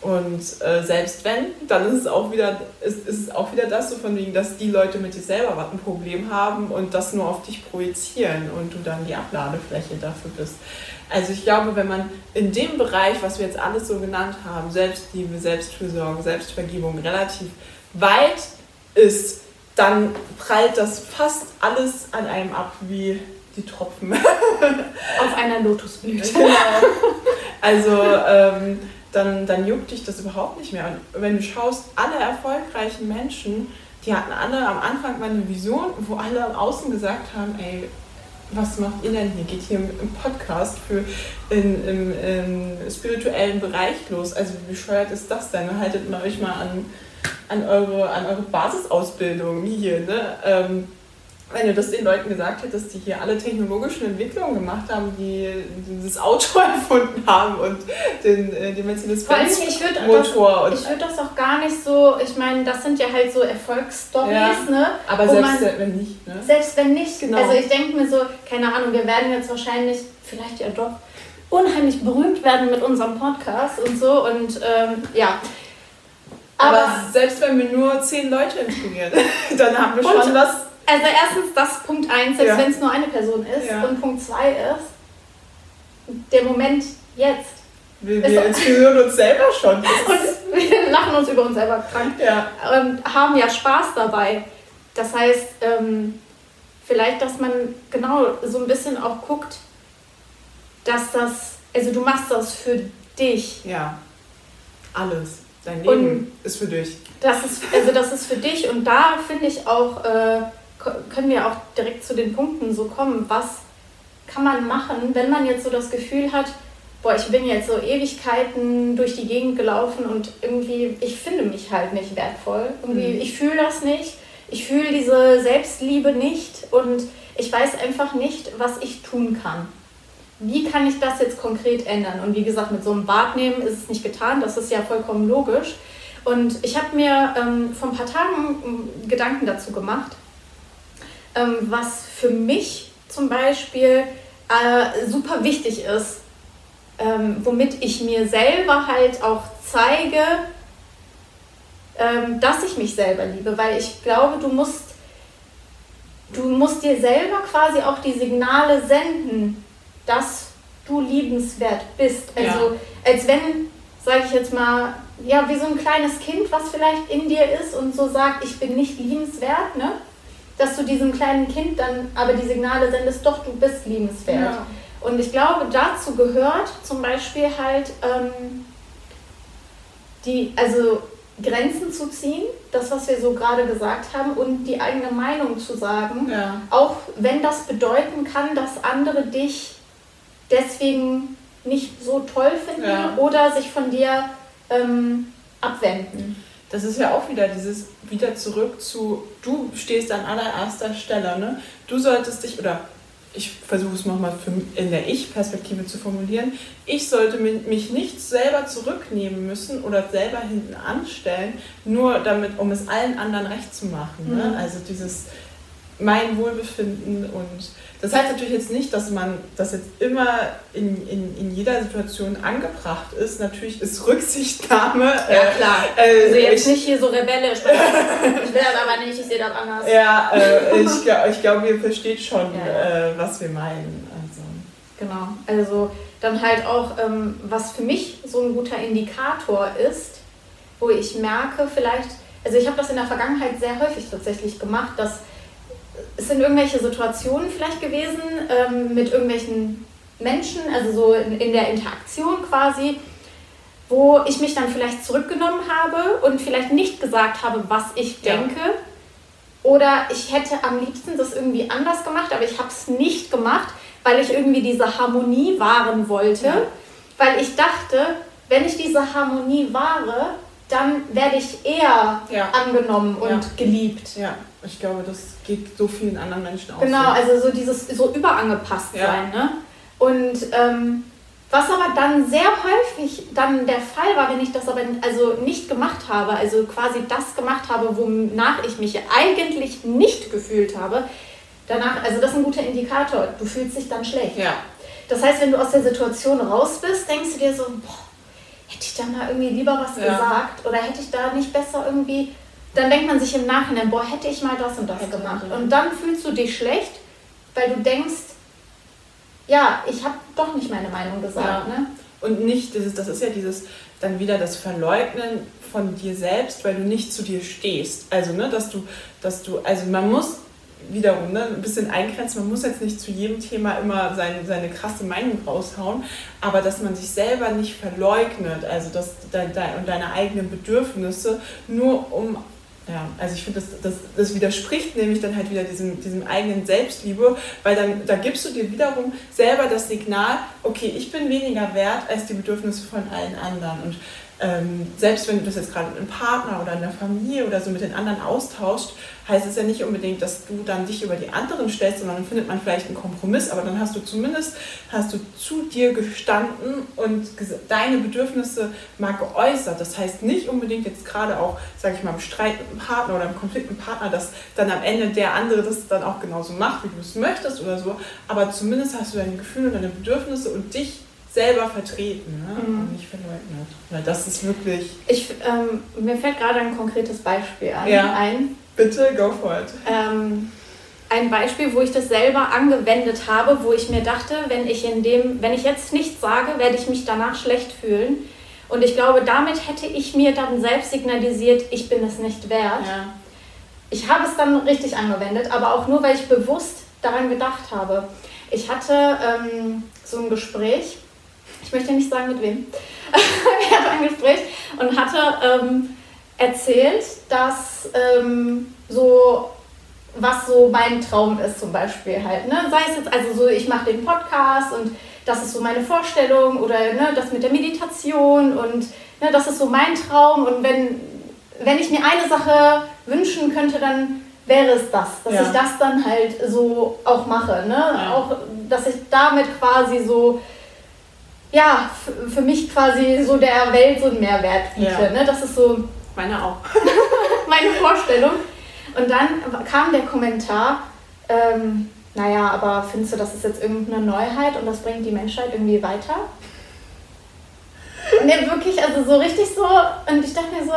Und äh, selbst wenn, dann ist es auch wieder, ist, ist es auch wieder das so von wegen, dass die Leute mit dir selber ein Problem haben und das nur auf dich projizieren und du dann die Abladefläche dafür bist. Also ich glaube, wenn man in dem Bereich, was wir jetzt alles so genannt haben, Selbstliebe, Selbstfürsorge, Selbstvergebung, relativ weit ist, dann prallt das fast alles an einem ab wie die Tropfen. *laughs* Auf einer Lotusblüte. genau. Also ähm, dann, dann juckt dich das überhaupt nicht mehr. Und wenn du schaust, alle erfolgreichen Menschen, die hatten alle am Anfang mal eine Vision, wo alle am Außen gesagt haben, ey, was macht ihr denn hier? Geht hier im Podcast für in, im, im spirituellen Bereich los? Also wie bescheuert ist das denn? Haltet mal euch mal an, an, eure, an eure Basisausbildung hier. Ne? Ähm, wenn du das den Leuten gesagt hättest, die hier alle technologischen Entwicklungen gemacht haben, die dieses Auto *laughs* erfunden haben und den, äh, den Vor allem, Mercedes-Benz ich würde das, würd auch gar nicht so, ich meine, das sind ja halt so Erfolgsstories, Ja. ne? aber selbst man- wenn nicht, ne? Selbst wenn nicht. Genau. Also ich denke mir so, keine Ahnung, wir werden jetzt wahrscheinlich, vielleicht ja doch, unheimlich berühmt werden mit unserem Podcast und so. Und ähm, ja. Aber, Aber selbst wenn wir nur zehn Leute inspirieren, *laughs* dann haben wir schon was. Also erstens das Punkt eins, selbst ja. wenn es nur eine Person ist. Ja. Und Punkt zwei ist, der Moment jetzt. Wir, wir inspirieren uns selber schon. *laughs* und wir lachen uns über uns selber krank. Ja. Und haben ja Spaß dabei. Das heißt, ähm, vielleicht, dass man genau so ein bisschen auch guckt, dass das, also du machst das für dich. Ja, alles. Dein Leben und ist für dich. Das ist, also das ist für dich und da finde ich auch, äh, können wir auch direkt zu den Punkten so kommen, was kann man machen, wenn man jetzt so das Gefühl hat, boah, ich bin jetzt so Ewigkeiten durch die Gegend gelaufen und irgendwie, ich finde mich halt nicht wertvoll. Irgendwie, mhm. ich fühle das nicht ich fühle diese Selbstliebe nicht und ich weiß einfach nicht, was ich tun kann. Wie kann ich das jetzt konkret ändern? Und wie gesagt, mit so einem Bad nehmen ist es nicht getan, das ist ja vollkommen logisch. Und ich habe mir ähm, vor ein paar Tagen ähm, Gedanken dazu gemacht, ähm, was für mich zum Beispiel äh, super wichtig ist, ähm, womit ich mir selber halt auch zeige, ähm, dass ich mich selber liebe, weil ich glaube, du musst, du musst dir selber quasi auch die Signale senden, dass du liebenswert bist. Also ja. als wenn, sage ich jetzt mal, ja, wie so ein kleines Kind, was vielleicht in dir ist und so sagt, ich bin nicht liebenswert, ne? Dass du diesem kleinen Kind dann aber die Signale sendest, doch, du bist liebenswert. Ja. Und ich glaube, dazu gehört zum Beispiel halt ähm, die, also Grenzen zu ziehen, das, was wir so gerade gesagt haben, und die eigene Meinung zu sagen, ja. auch wenn das bedeuten kann, dass andere dich deswegen nicht so toll finden ja. oder sich von dir ähm, abwenden. Das ist ja auch wieder dieses wieder zurück zu, du stehst an allererster Stelle, ne? Du solltest dich, oder ich versuche es nochmal in der Ich-Perspektive zu formulieren, ich sollte mich nicht selber zurücknehmen müssen oder selber hinten anstellen, nur damit, um es allen anderen recht zu machen. Ne? Mhm. Also dieses mein Wohlbefinden und das heißt natürlich jetzt nicht, dass man das jetzt immer in, in, in jeder Situation angebracht ist. Natürlich ist Rücksichtnahme. Ja, äh, klar. Äh, also jetzt ich, nicht hier so rebellisch. *laughs* ich will das aber nicht, ich sehe das anders. Ja, äh, ich, ich glaube, ihr versteht schon, ja, ja. Äh, was wir meinen. Also. Genau. Also dann halt auch, ähm, was für mich so ein guter Indikator ist, wo ich merke, vielleicht, also ich habe das in der Vergangenheit sehr häufig tatsächlich gemacht, dass es sind irgendwelche Situationen vielleicht gewesen ähm, mit irgendwelchen Menschen, also so in, in, der Interaktion quasi, wo ich mich dann vielleicht zurückgenommen habe und vielleicht nicht gesagt habe, was ich denke. Ja. Oder ich hätte am liebsten das irgendwie anders gemacht, aber ich habe es nicht gemacht, weil ich irgendwie diese Harmonie wahren wollte. Ja. Weil ich dachte, wenn ich diese Harmonie wahre, dann werde ich eher ja. angenommen und geliebt. Ich glaube, das geht so vielen anderen Menschen auch. Genau, so. also so dieses so überangepasst ja. sein. Ne? Und ähm, was aber dann sehr häufig dann der Fall war, wenn ich das aber also nicht gemacht habe, also quasi das gemacht habe, wonach ich mich eigentlich nicht gefühlt habe, danach, also das ist ein guter Indikator, du fühlst dich dann schlecht. Ja. Das heißt, wenn du aus der Situation raus bist, denkst du dir so, boah, hätte ich da mal irgendwie lieber was ja. gesagt oder hätte ich da nicht besser irgendwie dann denkt man sich im Nachhinein, boah, hätte ich mal das und das gemacht. Und dann fühlst du dich schlecht, weil du denkst, ja, ich habe doch nicht meine Meinung gesagt. Ja. Ne? Und nicht, das ist, das ist ja dieses, dann wieder das Verleugnen von dir selbst, weil du nicht zu dir stehst. Also, ne, dass du, dass du, also man muss wiederum ne, ein bisschen eingrenzen, man muss jetzt nicht zu jedem Thema immer seine, seine krasse Meinung raushauen, aber dass man sich selber nicht verleugnet, also dass dein, dein, deine eigenen Bedürfnisse nur um ja, also ich finde, das, das, das widerspricht nämlich dann halt wieder diesem, diesem eigenen Selbstliebe, weil dann da gibst du dir wiederum selber das Signal, okay, ich bin weniger wert als die Bedürfnisse von allen anderen. Und ähm, selbst wenn du das jetzt gerade mit einem Partner oder in der Familie oder so mit den anderen austauscht, heißt es ja nicht unbedingt, dass du dann dich über die anderen stellst, sondern dann findet man vielleicht einen Kompromiss, aber dann hast du zumindest hast du zu dir gestanden und deine Bedürfnisse mal geäußert. Das heißt nicht unbedingt jetzt gerade auch, sage ich mal, im Streit mit einem Partner oder im Konflikt mit einem Partner, dass dann am Ende der andere das dann auch genauso macht, wie du es möchtest oder so, aber zumindest hast du deine Gefühle und deine Bedürfnisse und dich selber vertreten ne? Mhm. und nicht verleugnet. Weil das ist wirklich. Ich, ähm, mir fällt gerade ein konkretes Beispiel an, ja. ein. Bitte, go for it. Ähm, ein Beispiel, wo ich das selber angewendet habe, wo ich mir dachte, wenn ich in dem, wenn ich jetzt nichts sage, werde ich mich danach schlecht fühlen. Und ich glaube, damit hätte ich mir dann selbst signalisiert, ich bin es nicht wert. Ja. Ich habe es dann richtig angewendet, aber auch nur, weil ich bewusst daran gedacht habe. Ich hatte ähm, so ein Gespräch, ich möchte nicht sagen mit wem, *laughs* ich hatte ein Gespräch und hatte ähm, erzählt, dass ähm, so was so mein Traum ist zum Beispiel halt. Ne? Sei es jetzt, also so, ich mache den Podcast und das ist so meine Vorstellung oder ne, das mit der Meditation und ne, das ist so mein Traum und wenn, wenn ich mir eine Sache wünschen könnte, dann wäre es das, dass ja. ich das dann halt so auch mache. Ne? Ja. Auch, dass ich damit quasi so, ja, für mich quasi so der Welt so einen Mehrwert biete. Ja. Ne? Das ist so. Meine auch. *laughs* meine Vorstellung. Und dann kam der Kommentar, ähm, naja, aber findest du, das ist jetzt irgendeine Neuheit und das bringt die Menschheit irgendwie weiter? Ne, wirklich, also so richtig so. Und ich dachte mir so,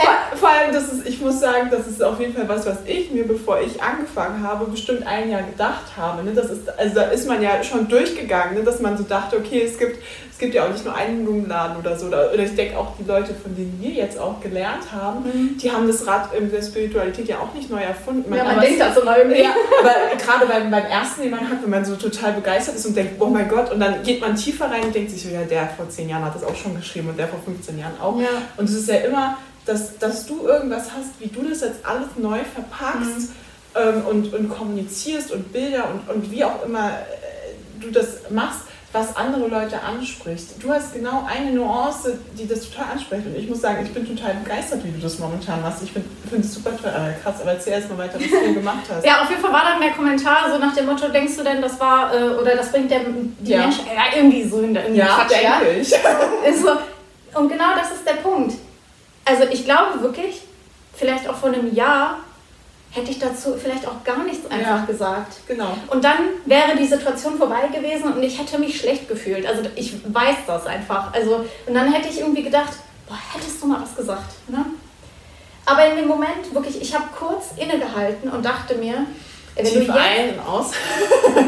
vor, vor, allem, das ist, ich muss sagen, das ist auf jeden Fall was, was ich mir, bevor ich angefangen habe, bestimmt ein Jahr gedacht habe. Ne? Das ist, also da ist man ja schon durchgegangen, ne? dass man so dachte, okay, es gibt, es gibt ja auch nicht nur einen Blumenladen oder so. Oder, oder ich denke auch die Leute, von denen wir jetzt auch gelernt haben, mhm. die haben das Rad in der Spiritualität ja auch nicht neu erfunden. Man, ja, man denkt das so neu irgendwie. Ja, aber gerade beim, beim ersten, den man hat, wenn man so total begeistert ist und denkt, oh mein Gott, und dann geht man tiefer rein und denkt sich ja, der vor zehn Jahren hat das auch schon geschrieben und der vor 15 Jahren auch. Ja. Und es ist ja immer dass, dass du irgendwas hast, wie du das jetzt alles neu verpackst mhm. ähm, und, und kommunizierst und Bilder und, und wie auch immer äh, du das machst, was andere Leute anspricht. Du hast genau eine Nuance, die das total anspricht. Und ich muss sagen, ich bin total begeistert, wie du das momentan machst. Ich finde es super toll. Aber krass, aber erzähl erst mal weiter, was du gemacht hast. ja, auf jeden Fall war dann der Kommentar so nach dem Motto, denkst du denn, das war, äh, oder das bringt der, die ja. Menschen, ja, irgendwie so in der Ja, Quatsch, denke ja? ich. *laughs* So, und genau das ist der Punkt also ich glaube wirklich, vielleicht auch vor einem Jahr hätte ich dazu vielleicht auch gar nichts einfach ja, gesagt. Genau. Und dann wäre die Situation vorbei gewesen und ich hätte mich schlecht gefühlt. Also ich weiß das einfach. Also und dann hätte ich irgendwie gedacht, boah, hättest du mal was gesagt. Ne? Aber in dem Moment wirklich, ich habe kurz innegehalten und dachte mir, wenn Tief du jetzt, ein und aus.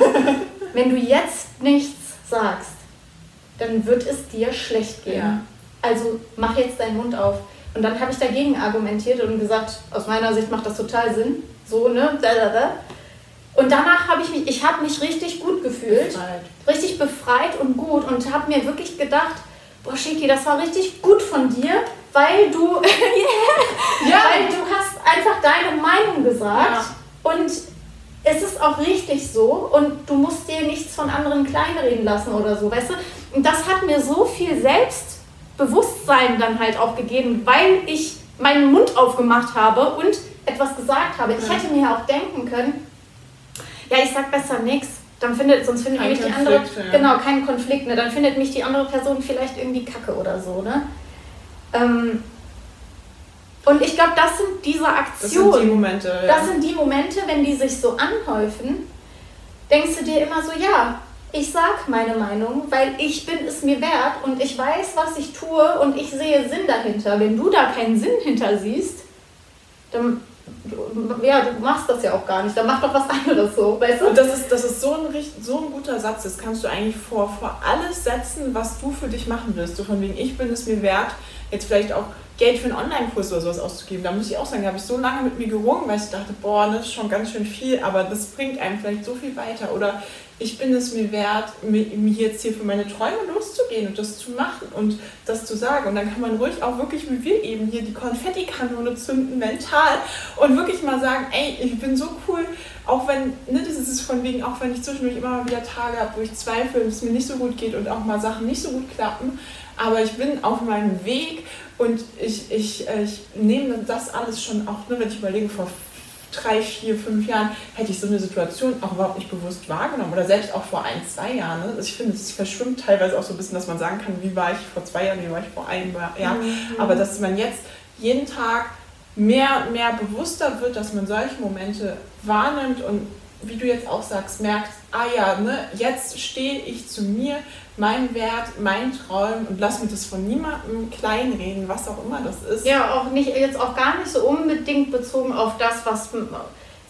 *laughs* wenn du jetzt nichts sagst, dann wird es dir schlecht gehen. Ja. Also mach jetzt deinen Mund auf. Und dann habe ich dagegen argumentiert und gesagt, aus meiner Sicht macht das total Sinn. So, ne? Da, da, da. Und danach habe ich mich, ich habe mich richtig gut gefühlt. Befreit. Richtig befreit und gut und habe mir wirklich gedacht, boah Shiki, das war richtig gut von dir, weil du, *laughs* ja. weil du hast einfach deine Meinung gesagt. Ja. Und es ist auch richtig so und du musst dir nichts von anderen kleinreden lassen oder so, weißt du? Und das hat mir so viel selbst Bewusstsein dann halt auch gegeben, weil ich meinen Mund aufgemacht habe und etwas gesagt habe. Ich hätte mir auch denken können, ja, ich sag besser nichts, dann findet, sonst findet mich die andere, ja. genau, kein Konflikt, ne? dann findet mich die andere Person vielleicht irgendwie kacke oder so, ne? Ähm, und ich glaube, das sind diese Aktionen. Das sind die Momente. Ja. Das sind die Momente, wenn die sich so anhäufen, denkst du dir immer so, ja, ich sag meine Meinung, weil ich bin es mir wert und ich weiß, was ich tue und ich sehe Sinn dahinter. Wenn du da keinen Sinn hinter siehst, dann ja, du machst das ja auch gar nicht. Dann mach doch was *laughs* anderes so, weißt du? Und das ist, das ist so, ein, so ein guter Satz. Das kannst du eigentlich vor, vor alles setzen, was du für dich machen willst. So von wegen, ich bin es mir wert, jetzt vielleicht auch Geld für einen Online-Kurs oder sowas auszugeben. Da muss ich auch sagen, da habe ich so lange mit mir gerungen, weil ich dachte, boah, das ist schon ganz schön viel, aber das bringt einem vielleicht so viel weiter. Oder ich bin es mir wert, mir jetzt hier für meine Träume loszugehen und das zu machen und das zu sagen. Und dann kann man ruhig auch wirklich, wie wir eben hier, die Konfettikanone zünden mental und wirklich mal sagen, ey, ich bin so cool, auch wenn, ne, das ist es von wegen, auch wenn ich zwischendurch immer mal wieder Tage habe, wo ich zweifle und es mir nicht so gut geht und auch mal Sachen nicht so gut klappen, aber ich bin auf meinem Weg und ich, ich, äh, ich nehme das alles schon auch, nur wenn ich überlege, vor drei, vier, fünf Jahren hätte ich so eine Situation auch überhaupt nicht bewusst wahrgenommen. Oder selbst auch vor ein, zwei Jahren. Ne? Also ich finde, es verschwimmt teilweise auch so ein bisschen, dass man sagen kann, wie war ich vor zwei Jahren, wie war ich vor einem Jahr. Mhm. Aber dass man jetzt jeden Tag mehr, mehr bewusster wird, dass man solche Momente wahrnimmt und wie du jetzt auch sagst, merkt, ah ja, ne, jetzt stehe ich zu mir, mein Wert, mein Traum und lass mir das von niemandem kleinreden, was auch immer das ist. Ja, auch nicht, jetzt auch gar nicht so unbedingt bezogen auf das, was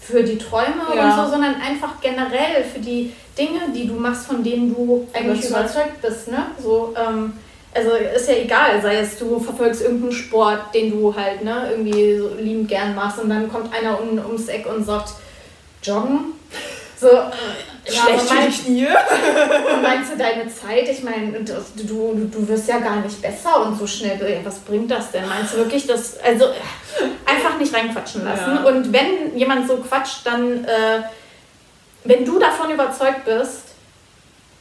für die Träume ja. und so, sondern einfach generell für die Dinge, die du machst, von denen du eigentlich überzeugt bist. Ne? So, ähm, also ist ja egal, sei es du verfolgst irgendeinen Sport, den du halt ne, irgendwie so liebend gern machst und dann kommt einer um, ums Eck und sagt, joggen. So, äh, schlecht für die Knie. *laughs* meinst du deine Zeit? Ich meine, du, du, du wirst ja gar nicht besser und so schnell. Was bringt das denn? Meinst du wirklich, dass. Also einfach nicht reinquatschen lassen. Ja. Und wenn jemand so quatscht, dann. Äh, wenn du davon überzeugt bist,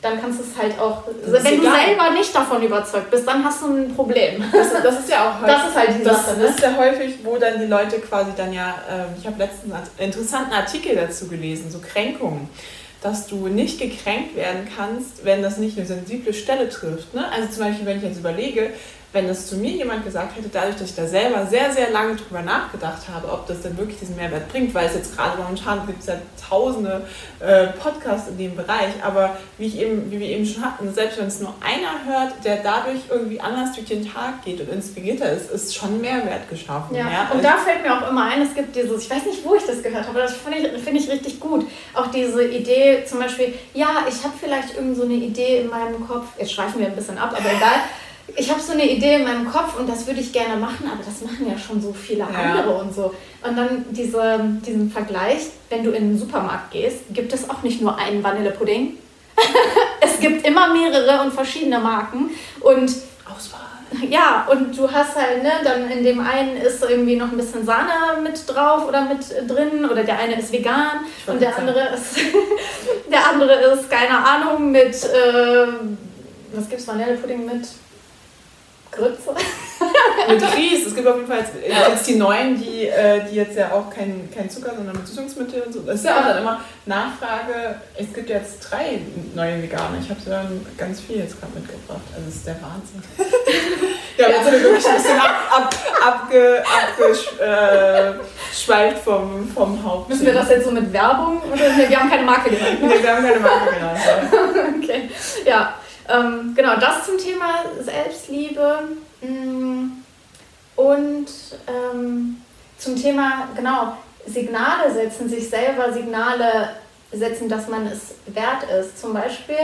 dann kannst du es halt auch. Wenn du selber nicht davon überzeugt bist, dann hast du ein Problem. Das, das ist ja auch häufig. *laughs* Das ist halt die das, Sache. Ne? Das ist ja häufig, wo dann die Leute quasi dann ja. Äh, ich habe letztens einen interessanten Artikel dazu gelesen, so Kränkungen. Dass du nicht gekränkt werden kannst, wenn das nicht eine sensible Stelle trifft. Ne? Also zum Beispiel, wenn ich jetzt überlege, wenn das zu mir jemand gesagt hätte, dadurch, dass ich da selber sehr, sehr lange drüber nachgedacht habe, ob das denn wirklich diesen Mehrwert bringt, weil es jetzt gerade momentan gibt es ja tausende äh, Podcasts in dem Bereich, aber wie, ich eben, wie wir eben schon hatten, selbst wenn es nur einer hört, der dadurch irgendwie anders durch den Tag geht und inspirierter ist, ist schon Mehrwert geschaffen. Ja. ja. Und da fällt mir auch immer ein, es gibt dieses, ich weiß nicht, wo ich das gehört habe, aber das finde ich, find ich richtig gut. Auch diese Idee zum Beispiel, ja, ich habe vielleicht irgend so eine Idee in meinem Kopf, jetzt schweifen wir ein bisschen ab, aber egal ich habe so eine Idee in meinem Kopf und das würde ich gerne machen, aber das machen ja schon so viele andere und so. Und dann diese, diesen Vergleich, wenn du in den Supermarkt gehst, gibt es auch nicht nur einen Vanillepudding. *laughs* es gibt immer mehrere und verschiedene Marken und Auswahl. Ja, und du hast halt, ne, dann in dem einen ist irgendwie noch ein bisschen Sahne mit drauf oder mit drin oder der eine ist vegan und der andere ist, *laughs* der andere ist, keine Ahnung, mit, äh, was gibt's Vanillepudding mit? Grütze. mit Grieß. Es gibt auf jeden Fall jetzt, jetzt die neuen, die, äh, die jetzt ja auch kein, kein Zucker, sondern mit Süßungsmittel und so. Das ist ja auch dann immer Nachfrage. Es gibt jetzt drei neue Vegane. Ich habe dann ganz viel jetzt gerade mitgebracht. Also das ist der Wahnsinn. *laughs* ja, jetzt sind wir wirklich ein bisschen ab, ab, abgeschweift äh, vom, vom Haupt. Müssen wir das jetzt so mit Werbung? Oder? Nee, wir haben keine Marke genannt. Ne? Nee, wir haben keine Marke genannt. *laughs* okay, ja. Ähm, genau, das zum Thema Selbstliebe. Mm, und ähm, zum Thema, genau, Signale setzen, sich selber Signale setzen, dass man es wert ist. Zum Beispiel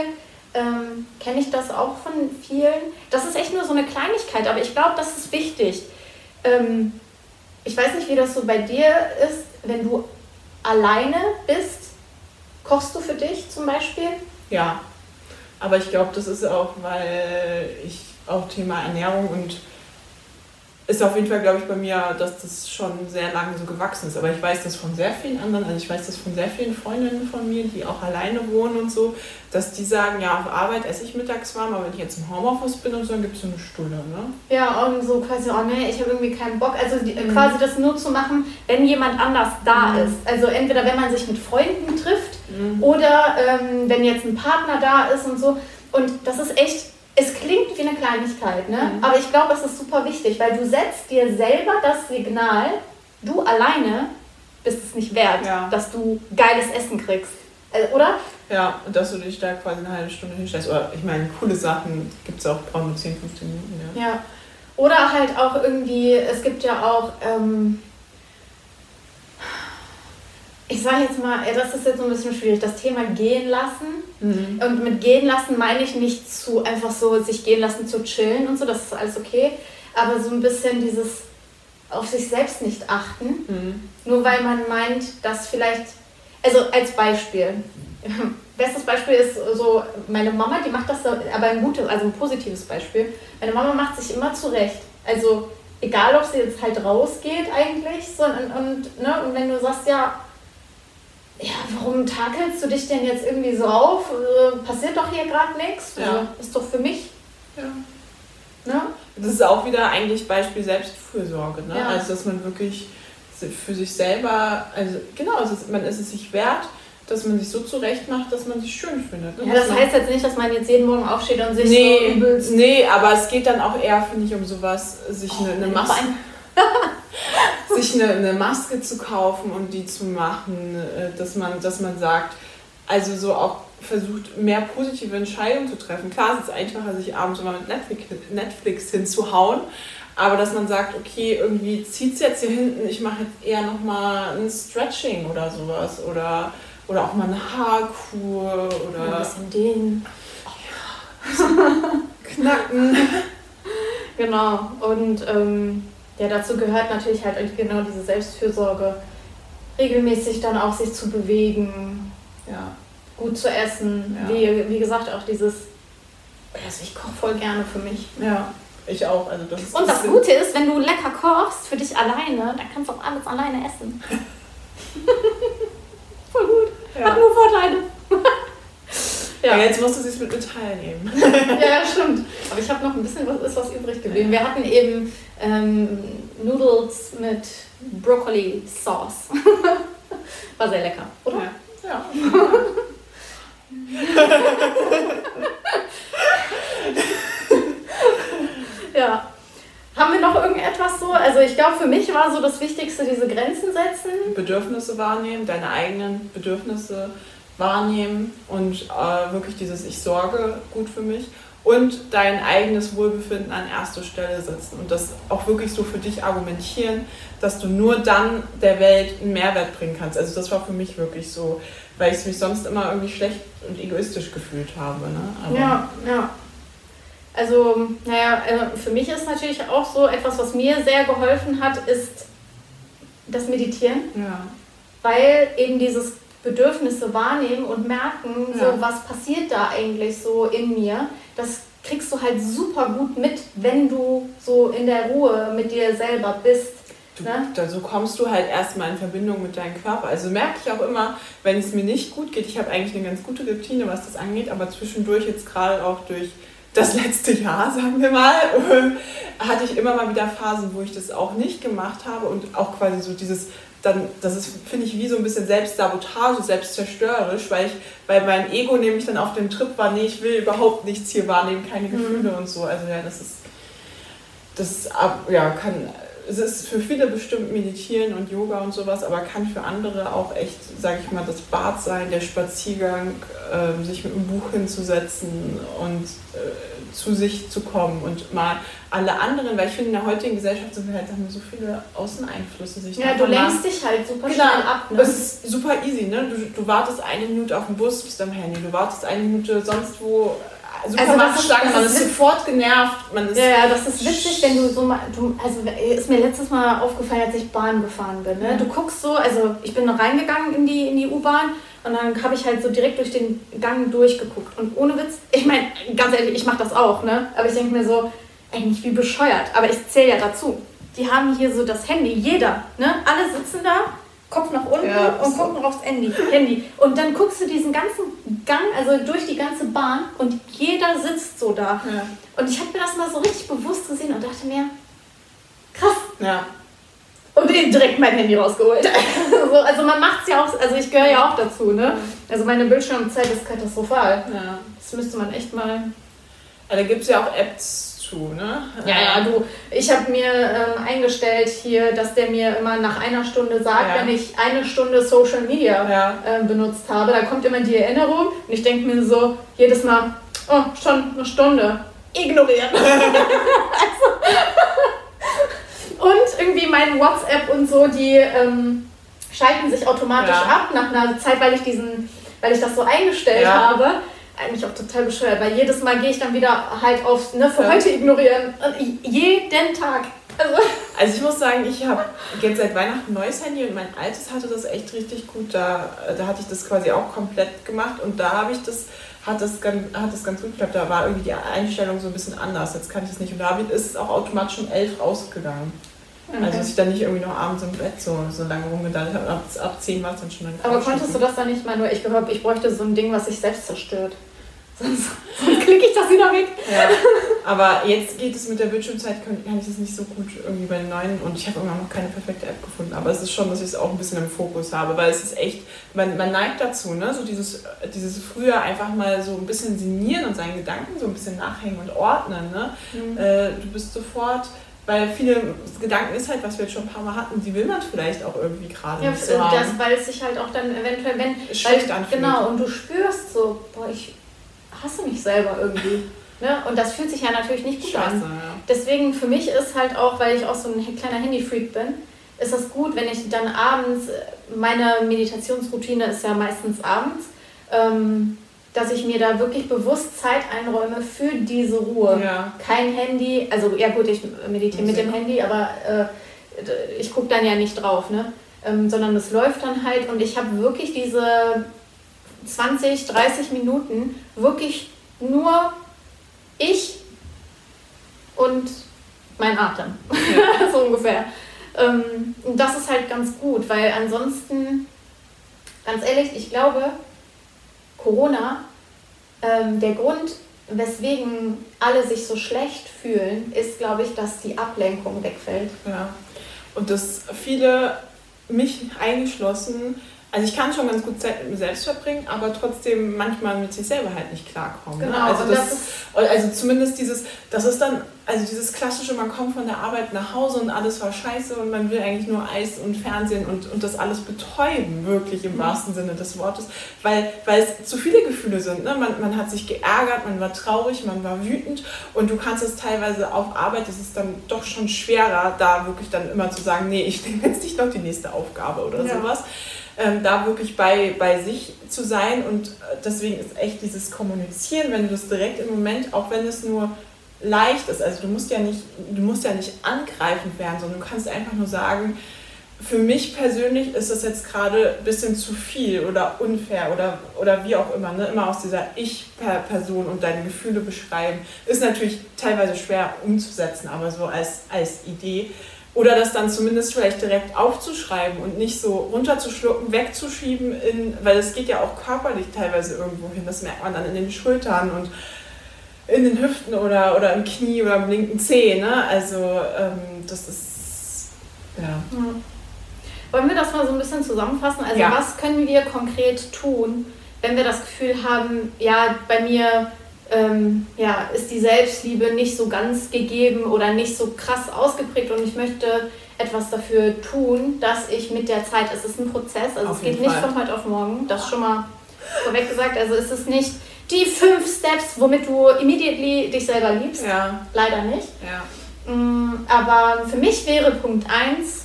ähm, kenne ich das auch von vielen. Das ist echt nur so eine Kleinigkeit, aber ich glaube, das ist wichtig. Ähm, ich weiß nicht, wie das so bei dir ist, wenn du alleine bist. Kochst du für dich zum Beispiel? Ja, aber ich glaube, das ist auch, weil ich auch Thema Ernährung und ist auf jeden Fall, glaube ich, bei mir, dass das schon sehr lange so gewachsen ist. Aber ich weiß das von sehr vielen anderen, also ich weiß das von sehr vielen Freundinnen von mir, die auch alleine wohnen und so, dass die sagen, ja, auf Arbeit esse ich mittags warm, aber wenn ich jetzt im Homeoffice bin und so, dann gibt es so eine Stunde, ne? Ja, und so quasi, oh nee, ich habe irgendwie keinen Bock. Also die, mhm. quasi das nur zu machen, wenn jemand anders da mhm. ist. Also entweder wenn man sich mit Freunden trifft mhm. oder ähm, wenn jetzt ein Partner da ist und so. Und das ist echt es klingt wie eine Kleinigkeit, ne? Mhm. aber ich glaube, es ist super wichtig, weil du setzt dir selber das Signal, du alleine bist es nicht wert, ja. dass du geiles Essen kriegst. Äh, oder? Ja, und dass du dich da quasi eine halbe Stunde hinstellst. Oder ich meine, coole Sachen gibt es auch, brauchen nur 10, 15 Minuten. Ja. ja. Oder halt auch irgendwie, es gibt ja auch ähm, ich sage jetzt mal, das ist jetzt so ein bisschen schwierig, das Thema gehen lassen. Mhm. Und mit gehen lassen meine ich nicht zu einfach so sich gehen lassen zu chillen und so, das ist alles okay. Aber so ein bisschen dieses auf sich selbst nicht achten, mhm. nur weil man meint, dass vielleicht, also als Beispiel, *laughs* bestes Beispiel ist so, meine Mama, die macht das, aber ein gutes, also ein positives Beispiel. Meine Mama macht sich immer zurecht. Also egal, ob sie jetzt halt rausgeht eigentlich, so, und, und, ne, und wenn du sagst, ja, ja, warum takelst du dich denn jetzt irgendwie so auf? Äh, passiert doch hier gerade nichts. Ja. Also, ist doch für mich. Ja. Ne? Das ist auch wieder eigentlich Beispiel Selbstfürsorge. Ne? Ja. Also, dass man wirklich für sich selber, also genau, also man ist es sich wert, dass man sich so zurecht macht, dass man sich schön findet. Ne? Ja, das heißt jetzt nicht, dass man jetzt jeden Morgen aufsteht und sich nee, so übelst... Nee, aber es geht dann auch eher, finde ich, um sowas, sich eine, eine Maske... sich eine, eine Maske zu kaufen und die zu machen, äh, dass man, dass man sagt, also so auch versucht, mehr positive Entscheidungen zu treffen. Klar, es ist einfacher, sich abends immer mit Netflix, Netflix hinzuhauen, aber dass man sagt, okay, irgendwie zieht es jetzt hier hinten, ich mache jetzt eher nochmal ein Stretching oder sowas oder, oder auch mal eine Haarkur oder... Ein bisschen den. *laughs* Knacken. *laughs* Genau. Und ähm, ja, dazu gehört natürlich halt genau diese Selbstfürsorge. Regelmäßig dann auch sich zu bewegen, Ja. gut zu essen. Ja. Wie, wie gesagt, auch dieses, also ich koche voll gerne für mich. Ja, ich auch. Also das Und das Gute ist, wenn du lecker kochst für dich alleine, dann kannst du auch alles alleine essen. *laughs* voll gut. Hat Ja. nur Vorteile. Ja. ja. jetzt musst du es mit mir teilnehmen. ja, stimmt. Aber ich habe noch ein bisschen was, ist was übrig geblieben. Wir hatten eben ähm, Noodles mit Brokkoli-Sauce. *laughs* War sehr lecker, oder? Ja. ja. Ja. Haben wir noch irgendetwas so? Also ich glaube, für mich war so das Wichtigste diese Grenzen setzen. Bedürfnisse wahrnehmen, deine eigenen Bedürfnisse wahrnehmen und äh, wirklich dieses Ich sorge gut für mich und dein eigenes Wohlbefinden an erster Stelle setzen und das auch wirklich so für dich argumentieren, dass du nur dann der Welt einen Mehrwert bringen kannst. Also das war für mich wirklich so, weil ich mich sonst immer irgendwie schlecht und egoistisch gefühlt habe. Ne? Aber- Ja, ja. Also, naja, äh, für mich ist natürlich auch so etwas, was mir sehr geholfen hat, ist das Meditieren. ja. weil eben dieses Bedürfnisse wahrnehmen und merken, Ja. so was passiert da eigentlich so in mir, das kriegst du halt super gut mit, wenn du so in der Ruhe mit dir selber bist. Du, Ne? da, so kommst du halt erstmal in Verbindung mit deinem Körper. Also merke ich auch immer, wenn es mir nicht gut geht, ich habe eigentlich eine ganz gute Routine, was das angeht, aber zwischendurch jetzt gerade auch durch das letzte Jahr, *laughs* sagen wir mal, *laughs* hatte ich immer mal wieder Phasen, wo ich das auch nicht gemacht habe und auch quasi so dieses, dann, das ist, finde ich, wie so ein bisschen Selbstsabotage, selbstzerstörerisch, weil ich, weil mein Ego nämlich dann auf dem Trip war, nee, ich will überhaupt nichts hier wahrnehmen, keine Gefühle und so. Also ja, das ist, das ja, kann, es ist für viele bestimmt Meditieren und Yoga und sowas, aber kann für andere auch echt, sage ich mal, das Bad sein, der Spaziergang, ähm, sich mit einem Buch hinzusetzen und äh, zu sich zu kommen und mal alle anderen, weil ich finde, in der heutigen Gesellschaft sind wir halt, haben wir so viele Außeneinflüsse. Sich Ja, du lenkst dich halt super Genau. schnell ab. Ne? es ist super easy, ne? Du, du wartest eine Minute auf den Bus, bist am Handy, du wartest eine Minute sonst wo, äh, Supermarktschlange, das man ist- sofort genervt, man ist... Ja, ja, das ist witzig, wenn du so mal, du, also ist mir letztes Mal aufgefallen, als ich Bahn gefahren bin. Ne? Ja. Du guckst so, also ich bin reingegangen in die, in die U-Bahn und dann habe ich halt so direkt durch den Gang durchgeguckt. Und ohne Witz, ich meine, ganz ehrlich, ich mache das auch, ne? Aber ich denke mir so, eigentlich wie bescheuert. Aber ich zähle ja dazu. Die haben hier so das Handy, jeder, ne? Alle sitzen da, Kopf nach unten Ja, und so. gucken aufs Handy. Handy. Und dann guckst du diesen ganzen Gang, also durch die ganze Bahn und jeder sitzt so da. Ja. Und ich habe mir das mal so richtig bewusst gesehen und dachte mir, krass. ja. Und eben direkt mein Handy rausgeholt. *laughs* so, also man macht es ja auch, also ich gehöre ja auch dazu, ne? Also meine Bildschirmzeit ist katastrophal. ja. Das müsste man echt mal. Ja, da gibt es ja auch Apps zu, ne? Ja, ja, du. Ich habe mir ähm, eingestellt hier, dass der mir immer nach einer Stunde sagt, Ja. wenn ich eine Stunde Social Media Ja. ähm, benutzt habe. Da kommt immer die Erinnerung und ich denke mir so jedes Mal, oh, schon eine Stunde. Ignorieren. *laughs* also, und irgendwie mein WhatsApp und so, die ähm, schalten sich automatisch Ja. ab nach einer Zeit, weil ich diesen, weil ich das so eingestellt habe. Eigentlich auch total bescheuert, weil jedes Mal gehe ich dann wieder halt auf, ne, für Ja. heute ignorieren. Und jeden Tag. Also, *laughs* Also ich muss sagen, ich habe jetzt seit Weihnachten ein neues Handy und mein altes hatte das echt richtig gut. Da, da hatte ich das quasi auch komplett gemacht und da habe ich das, hat das, ganz, hat das ganz gut geklappt. Da war irgendwie die Einstellung so ein bisschen anders. Jetzt kann ich es nicht. Und da ist es auch automatisch um elf rausgegangen. Also dass ich dann nicht irgendwie noch abends im Bett so, so lange rumgedacht habe. Ab, ab 10 war es dann schon dann Aber konntest du das dann nicht mal nur? Ich gehört, ich bräuchte so ein Ding, was sich selbst zerstört. Sonst, sonst klicke ich das wieder weg. Ja, aber jetzt geht es mit der Bildschirmzeit, kann, ich das nicht so gut irgendwie bei den neuen und ich habe immer noch keine perfekte App gefunden. Aber es ist schon, dass ich es auch ein bisschen im Fokus habe, weil es ist echt, man, man neigt dazu, ne? so dieses, dieses früher einfach mal so ein bisschen sinnieren und seinen Gedanken so ein bisschen nachhängen und ordnen. Ne? Äh, du bist sofort Weil viele Gedanken ist halt, was wir jetzt schon ein paar Mal hatten, die will man vielleicht auch irgendwie gerade ja, nicht so haben. das, weil es sich halt auch dann eventuell, wenn, Schlecht weil, anfühlt. genau, und du spürst so, boah, ich hasse mich selber irgendwie. Ne? Und das fühlt sich ja natürlich nicht gut Scheiße, an. ja. Deswegen für mich ist halt auch, weil ich auch so ein kleiner Handy-Freak bin, ist das gut, wenn ich dann abends, meine Meditationsroutine ist ja meistens abends, ähm, dass ich mir da wirklich bewusst Zeit einräume für diese Ruhe. Ja. Kein Handy, also ja gut, ich meditiere mit dem Handy, aber äh, ich gucke dann ja nicht drauf, ne? Ähm, sondern es läuft dann halt und ich habe wirklich diese 20, 30 Minuten wirklich nur ich und mein Atem. *laughs* so ungefähr. Ähm, und das ist halt ganz gut, weil ansonsten, ganz ehrlich, ich glaube, Corona, ähm, der Grund, weswegen alle sich so schlecht fühlen, ist, glaube ich, dass die Ablenkung wegfällt. Ja. Und dass viele, mich eingeschlossen, also ich kann schon ganz gut Zeit mit mir selbst verbringen, aber trotzdem manchmal mit sich selber halt nicht klarkommen. Genau, Ne? Also, und das, das also zumindest dieses, das ist dann, also dieses klassische, man kommt von der Arbeit nach Hause und alles war scheiße und man will eigentlich nur Eis und Fernsehen und, und das alles betäuben, wirklich im Mhm. wahrsten Sinne des Wortes, weil, weil es zu viele Gefühle sind. Ne? Man, man hat sich geärgert, man war traurig, man war wütend und du kannst es teilweise auf Arbeit, das ist dann doch schon schwerer, da wirklich dann immer zu sagen, nee, ich nehme jetzt nicht noch die nächste Aufgabe oder Ja. sowas. Ähm, da wirklich bei, bei sich zu sein und äh, deswegen ist echt dieses Kommunizieren, wenn du das direkt im Moment, auch wenn es nur leicht ist, also du musst ja nicht, du musst ja nicht angreifend werden, sondern du kannst einfach nur sagen, für mich persönlich ist das jetzt gerade ein bisschen zu viel oder unfair oder, oder wie auch immer, ne? immer aus dieser Ich-Person und deine Gefühle beschreiben, ist natürlich teilweise schwer umzusetzen, aber so als, als Idee. Oder das dann zumindest vielleicht direkt aufzuschreiben und nicht so runterzuschlucken, wegzuschieben, in, weil es geht ja auch körperlich teilweise irgendwo hin. Das merkt man dann in den Schultern und in den Hüften oder, oder im Knie oder im linken Zeh. Ne? Also ähm, das ist, ja. Wollen wir das mal so ein bisschen zusammenfassen? Also Ja. was können wir konkret tun, wenn wir das Gefühl haben, ja, bei mir ähm, ja, ist die Selbstliebe nicht so ganz gegeben oder nicht so krass ausgeprägt und ich möchte etwas dafür tun, dass ich mit der Zeit, es ist ein Prozess, also Auf es geht nicht Fall. von heute auf morgen, das schon mal vorweg gesagt, also es ist nicht die fünf Steps, womit du immediately dich selber liebst, Ja, leider nicht. ja. Mm, Aber für mich wäre Punkt 1,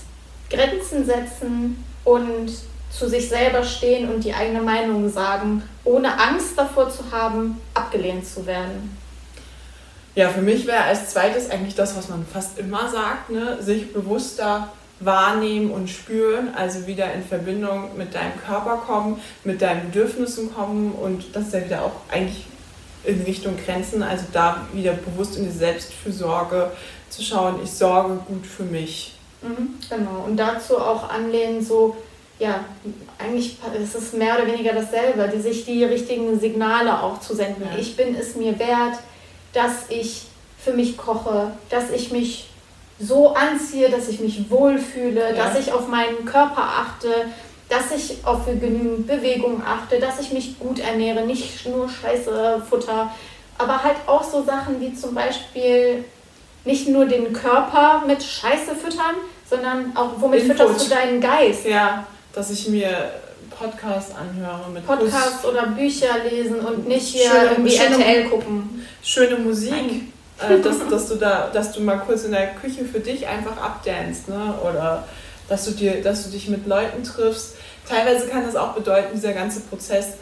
Grenzen setzen und zu sich selber stehen und die eigene Meinung sagen, ohne Angst davor zu haben, abgelehnt zu werden. Ja, für mich wäre als zweites eigentlich das, was man fast immer sagt, ne? sich bewusster wahrnehmen und spüren, also wieder in Verbindung mit deinem Körper kommen, mit deinen Bedürfnissen kommen und das ist ja wieder auch eigentlich in Richtung Grenzen, also da wieder bewusst in die Selbstfürsorge zu schauen, ich sorge gut für mich. Mhm, genau. Und dazu auch anlehnen, so, ja, eigentlich ist es mehr oder weniger dasselbe, die sich die richtigen Signale auch zu senden. Ja. Ich bin es mir wert, dass ich für mich koche, dass ich mich so anziehe, dass ich mich wohlfühle, Ja. dass ich auf meinen Körper achte, dass ich auf genügend Bewegung achte, dass ich mich gut ernähre, nicht nur scheiße Futter, aber halt auch so Sachen wie zum Beispiel nicht nur den Körper mit Scheiße füttern, sondern auch womit Input. fütterst du deinen Geist? Ja, dass ich mir Podcast anhöre mit Podcast oder Bücher lesen und nicht hier Schöne- irgendwie schöne- RTL gucken. schöne Musik, äh, dass, *laughs* dass du da, dass du mal kurz in der Küche für dich einfach abdanst, ne? Oder dass du dir, dass du dich mit Leuten triffst. Teilweise kann das auch bedeuten, dieser ganze Prozess,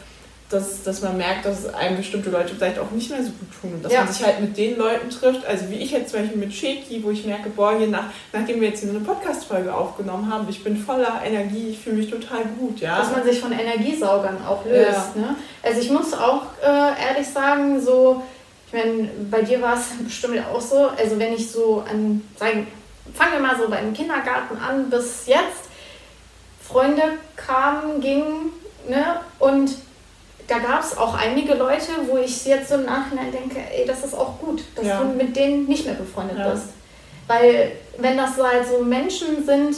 dass, dass man merkt, dass einem bestimmte Leute vielleicht auch nicht mehr so gut tun und dass Ja. man sich halt mit den Leuten trifft, also wie ich jetzt zum Beispiel mit Sheki, wo ich merke, boah, hier nach, nachdem wir jetzt hier eine Podcast-Folge aufgenommen haben, ich bin voller Energie, ich fühle mich total gut, ja. Dass man sich von Energiesaugern auch löst. Ne? Also ich muss auch äh, ehrlich sagen, so, ich meine, bei dir war es *laughs* bestimmt auch so, also wenn ich so an, sagen, fangen wir mal so beim Kindergarten an bis jetzt, Freunde kamen, gingen, ne? Und da gab es auch einige Leute, wo ich jetzt so im Nachhinein denke, ey, das ist auch gut, dass Ja. du mit denen nicht mehr befreundet Ja. bist. Weil wenn das so halt so Menschen sind,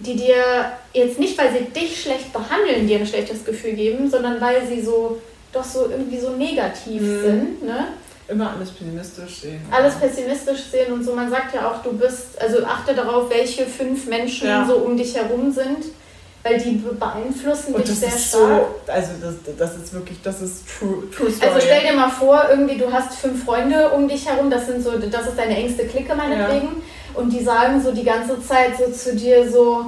die dir jetzt nicht, weil sie dich schlecht behandeln, dir ein schlechtes Gefühl geben, sondern weil sie so doch so irgendwie so negativ Mhm. sind, ne? immer alles pessimistisch sehen. Alles pessimistisch sehen und so. Man sagt ja auch, du bist, also achte darauf, welche fünf Menschen Ja. so um dich herum sind, weil die be- beeinflussen Und dich das sehr ist stark. so, also das, das ist wirklich, das ist true, true story. Also stell dir mal vor, irgendwie du hast fünf Freunde um dich herum, das sind so, das ist deine engste Clique meinetwegen, und die sagen so die ganze Zeit so zu dir so,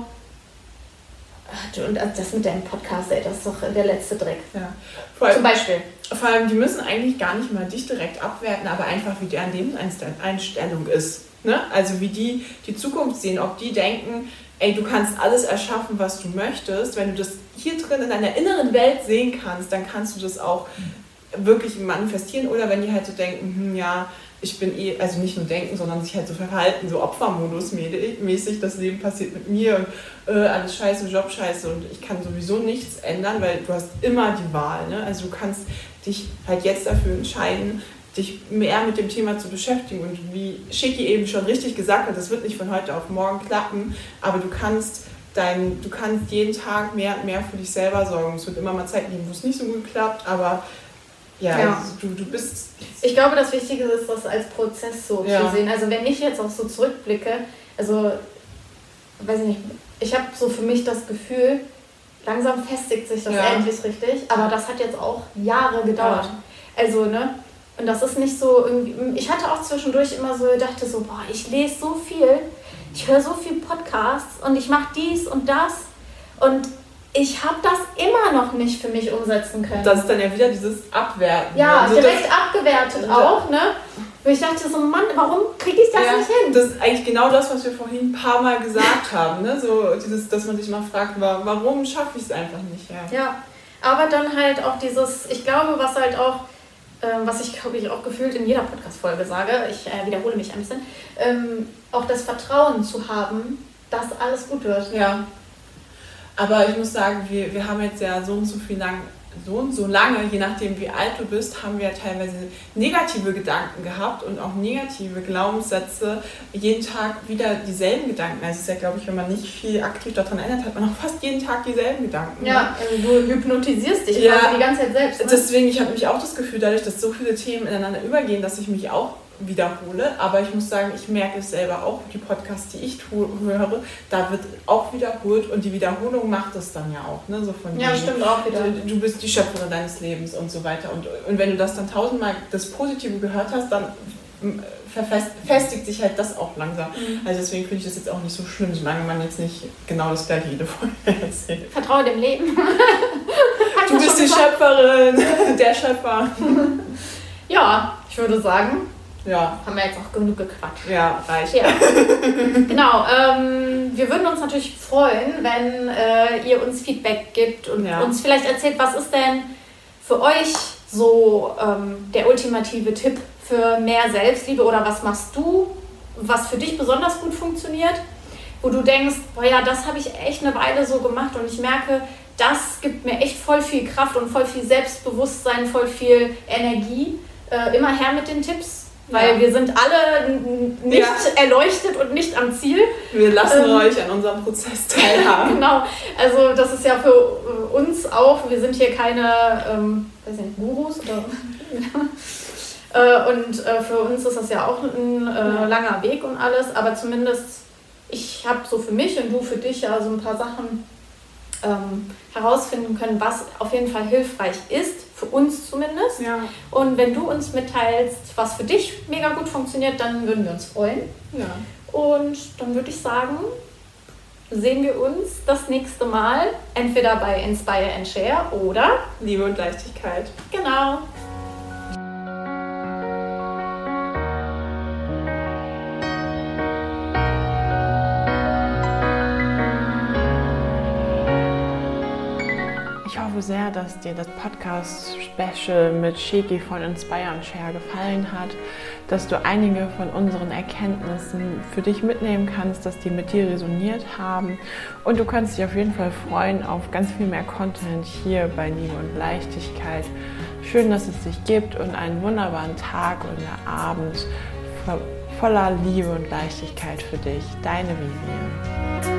ach, du, und das mit deinem Podcast, ey, das ist doch der letzte Dreck. ja. Vor, Zum allem, Beispiel. vor allem, die müssen eigentlich gar nicht mal dich direkt abwerten, aber einfach wie deren Lebenseinstellung ist. Ne? Also wie die die Zukunft sehen, ob die denken, ey, du kannst alles erschaffen, was du möchtest. Wenn du das hier drin in deiner inneren Welt sehen kannst, dann kannst du das auch wirklich manifestieren. Oder wenn die halt so denken, hm, ja, ich bin eh, also nicht nur denken, sondern sich halt so verhalten, so Opfermodus mäßig, das Leben passiert mit mir und äh, alles scheiße, Job scheiße und ich kann sowieso nichts ändern, weil du hast immer die Wahl. Ne? Also du kannst dich halt jetzt dafür entscheiden, dich mehr mit dem Thema zu beschäftigen. Und wie Schicki eben schon richtig gesagt hat, das wird nicht von heute auf morgen klappen, aber du kannst dein, du kannst jeden Tag mehr und mehr für dich selber sorgen. Es wird immer mal Zeiten geben, wo es nicht so gut klappt, aber ja, Ja. also du, du bist Ich glaube, das Wichtige ist, das als Prozess so Ja. zu sehen. Also wenn ich jetzt auch so zurückblicke, also weiß ich nicht, ich habe so für mich das Gefühl, langsam festigt sich das Ja. endlich richtig, aber das hat jetzt auch Jahre gedauert. Also, ne? Und das ist nicht so irgendwie. Ich hatte auch zwischendurch immer so, dachte so, boah, ich lese so viel, ich höre so viel Podcasts und ich mache dies und das und ich habe das immer noch nicht für mich umsetzen können. Das ist dann ja wieder dieses Abwerten. Ja, Also direkt abgewertet auch, ne? Wo ich dachte so, Mann, warum kriege ich das ja, nicht hin? Das ist eigentlich genau das, was wir vorhin ein paar Mal gesagt haben. Ne? So dieses, dass man sich mal fragt, wa- warum schaffe ich es einfach nicht? Ja. Ja, aber dann halt auch dieses, ich glaube, was halt auch, was ich glaube ich auch gefühlt in jeder Podcast-Folge sage, ich äh, wiederhole mich ein bisschen, ähm, auch das Vertrauen zu haben, dass alles gut wird. ja. Aber ich muss sagen, wir, wir haben jetzt ja so und so viel lang, so und so lange, je nachdem wie alt du bist, haben wir teilweise negative Gedanken gehabt und auch negative Glaubenssätze. Jeden Tag wieder dieselben Gedanken. Also es ist ja, glaube ich, wenn man nicht viel aktiv daran ändert, hat man auch fast jeden Tag dieselben Gedanken. ne? Ja, also du hypnotisierst dich Ja. die ganze Zeit selbst. Ne? Deswegen, ich habe mich auch das Gefühl, dadurch, dass so viele Themen ineinander übergehen, dass ich mich auch wiederhole. Aber ich muss sagen, ich merke es selber auch, die Podcasts, die ich höre, da wird auch wiederholt und die Wiederholung macht es dann ja auch. Ne? So von ja, stimmt auch wieder. Du, du bist die Schöpferin deines Lebens und so weiter. Und, und wenn du das dann tausendmal das Positive gehört hast, dann mm, verfest, festigt sich halt das auch langsam. Mhm. Also deswegen finde ich das jetzt auch nicht so schlimm, solange man jetzt nicht genau das gleiche jede Folge *laughs* erzählt. Vertraue dem Leben. *laughs* Du bist die gesagt. Schöpferin, *laughs* der Schöpfer. Ja, ich würde sagen, Ja, haben wir jetzt auch genug gequatscht. ja, reicht. Ja, *laughs* genau. Ähm, wir würden uns natürlich freuen, wenn äh, ihr uns Feedback gibt und Ja. uns vielleicht erzählt, was ist denn für euch so ähm, der ultimative Tipp für mehr Selbstliebe oder was machst du, was für dich besonders gut funktioniert, wo du denkst, boah ja, das habe ich echt eine Weile so gemacht und ich merke, das gibt mir echt voll viel Kraft und voll viel Selbstbewusstsein, voll viel Energie. Äh, immer her mit den Tipps, weil Ja. wir sind alle nicht Ja. erleuchtet und nicht am Ziel. Wir lassen Ähm. euch an unserem Prozess teilhaben. *laughs* genau. Also das ist ja für äh, uns auch, wir sind hier keine, ähm, weiß nicht, Gurus oder *laughs* äh, und äh, für uns ist das ja auch ein äh, langer Weg und alles, aber zumindest ich habe so für mich und du für dich ja so ein paar Sachen ähm, herausfinden können, was auf jeden Fall hilfreich ist, für uns zumindest. Ja, Und wenn du uns mitteilst, was für dich mega gut funktioniert, dann würden wir uns freuen. ja. Und dann würde ich sagen, sehen wir uns das nächste Mal entweder bei Inspire and Share oder Liebe und Leichtigkeit. genau. Dass dir das Podcast-Special mit Sheki von Inspire and Share gefallen hat, dass du einige von unseren Erkenntnissen für dich mitnehmen kannst, dass die mit dir resoniert haben. Und du kannst dich auf jeden Fall freuen auf ganz viel mehr Content hier bei Liebe und Leichtigkeit. Schön, dass es dich gibt und einen wunderbaren Tag und Abend voller Liebe und Leichtigkeit für dich. Deine Vivian.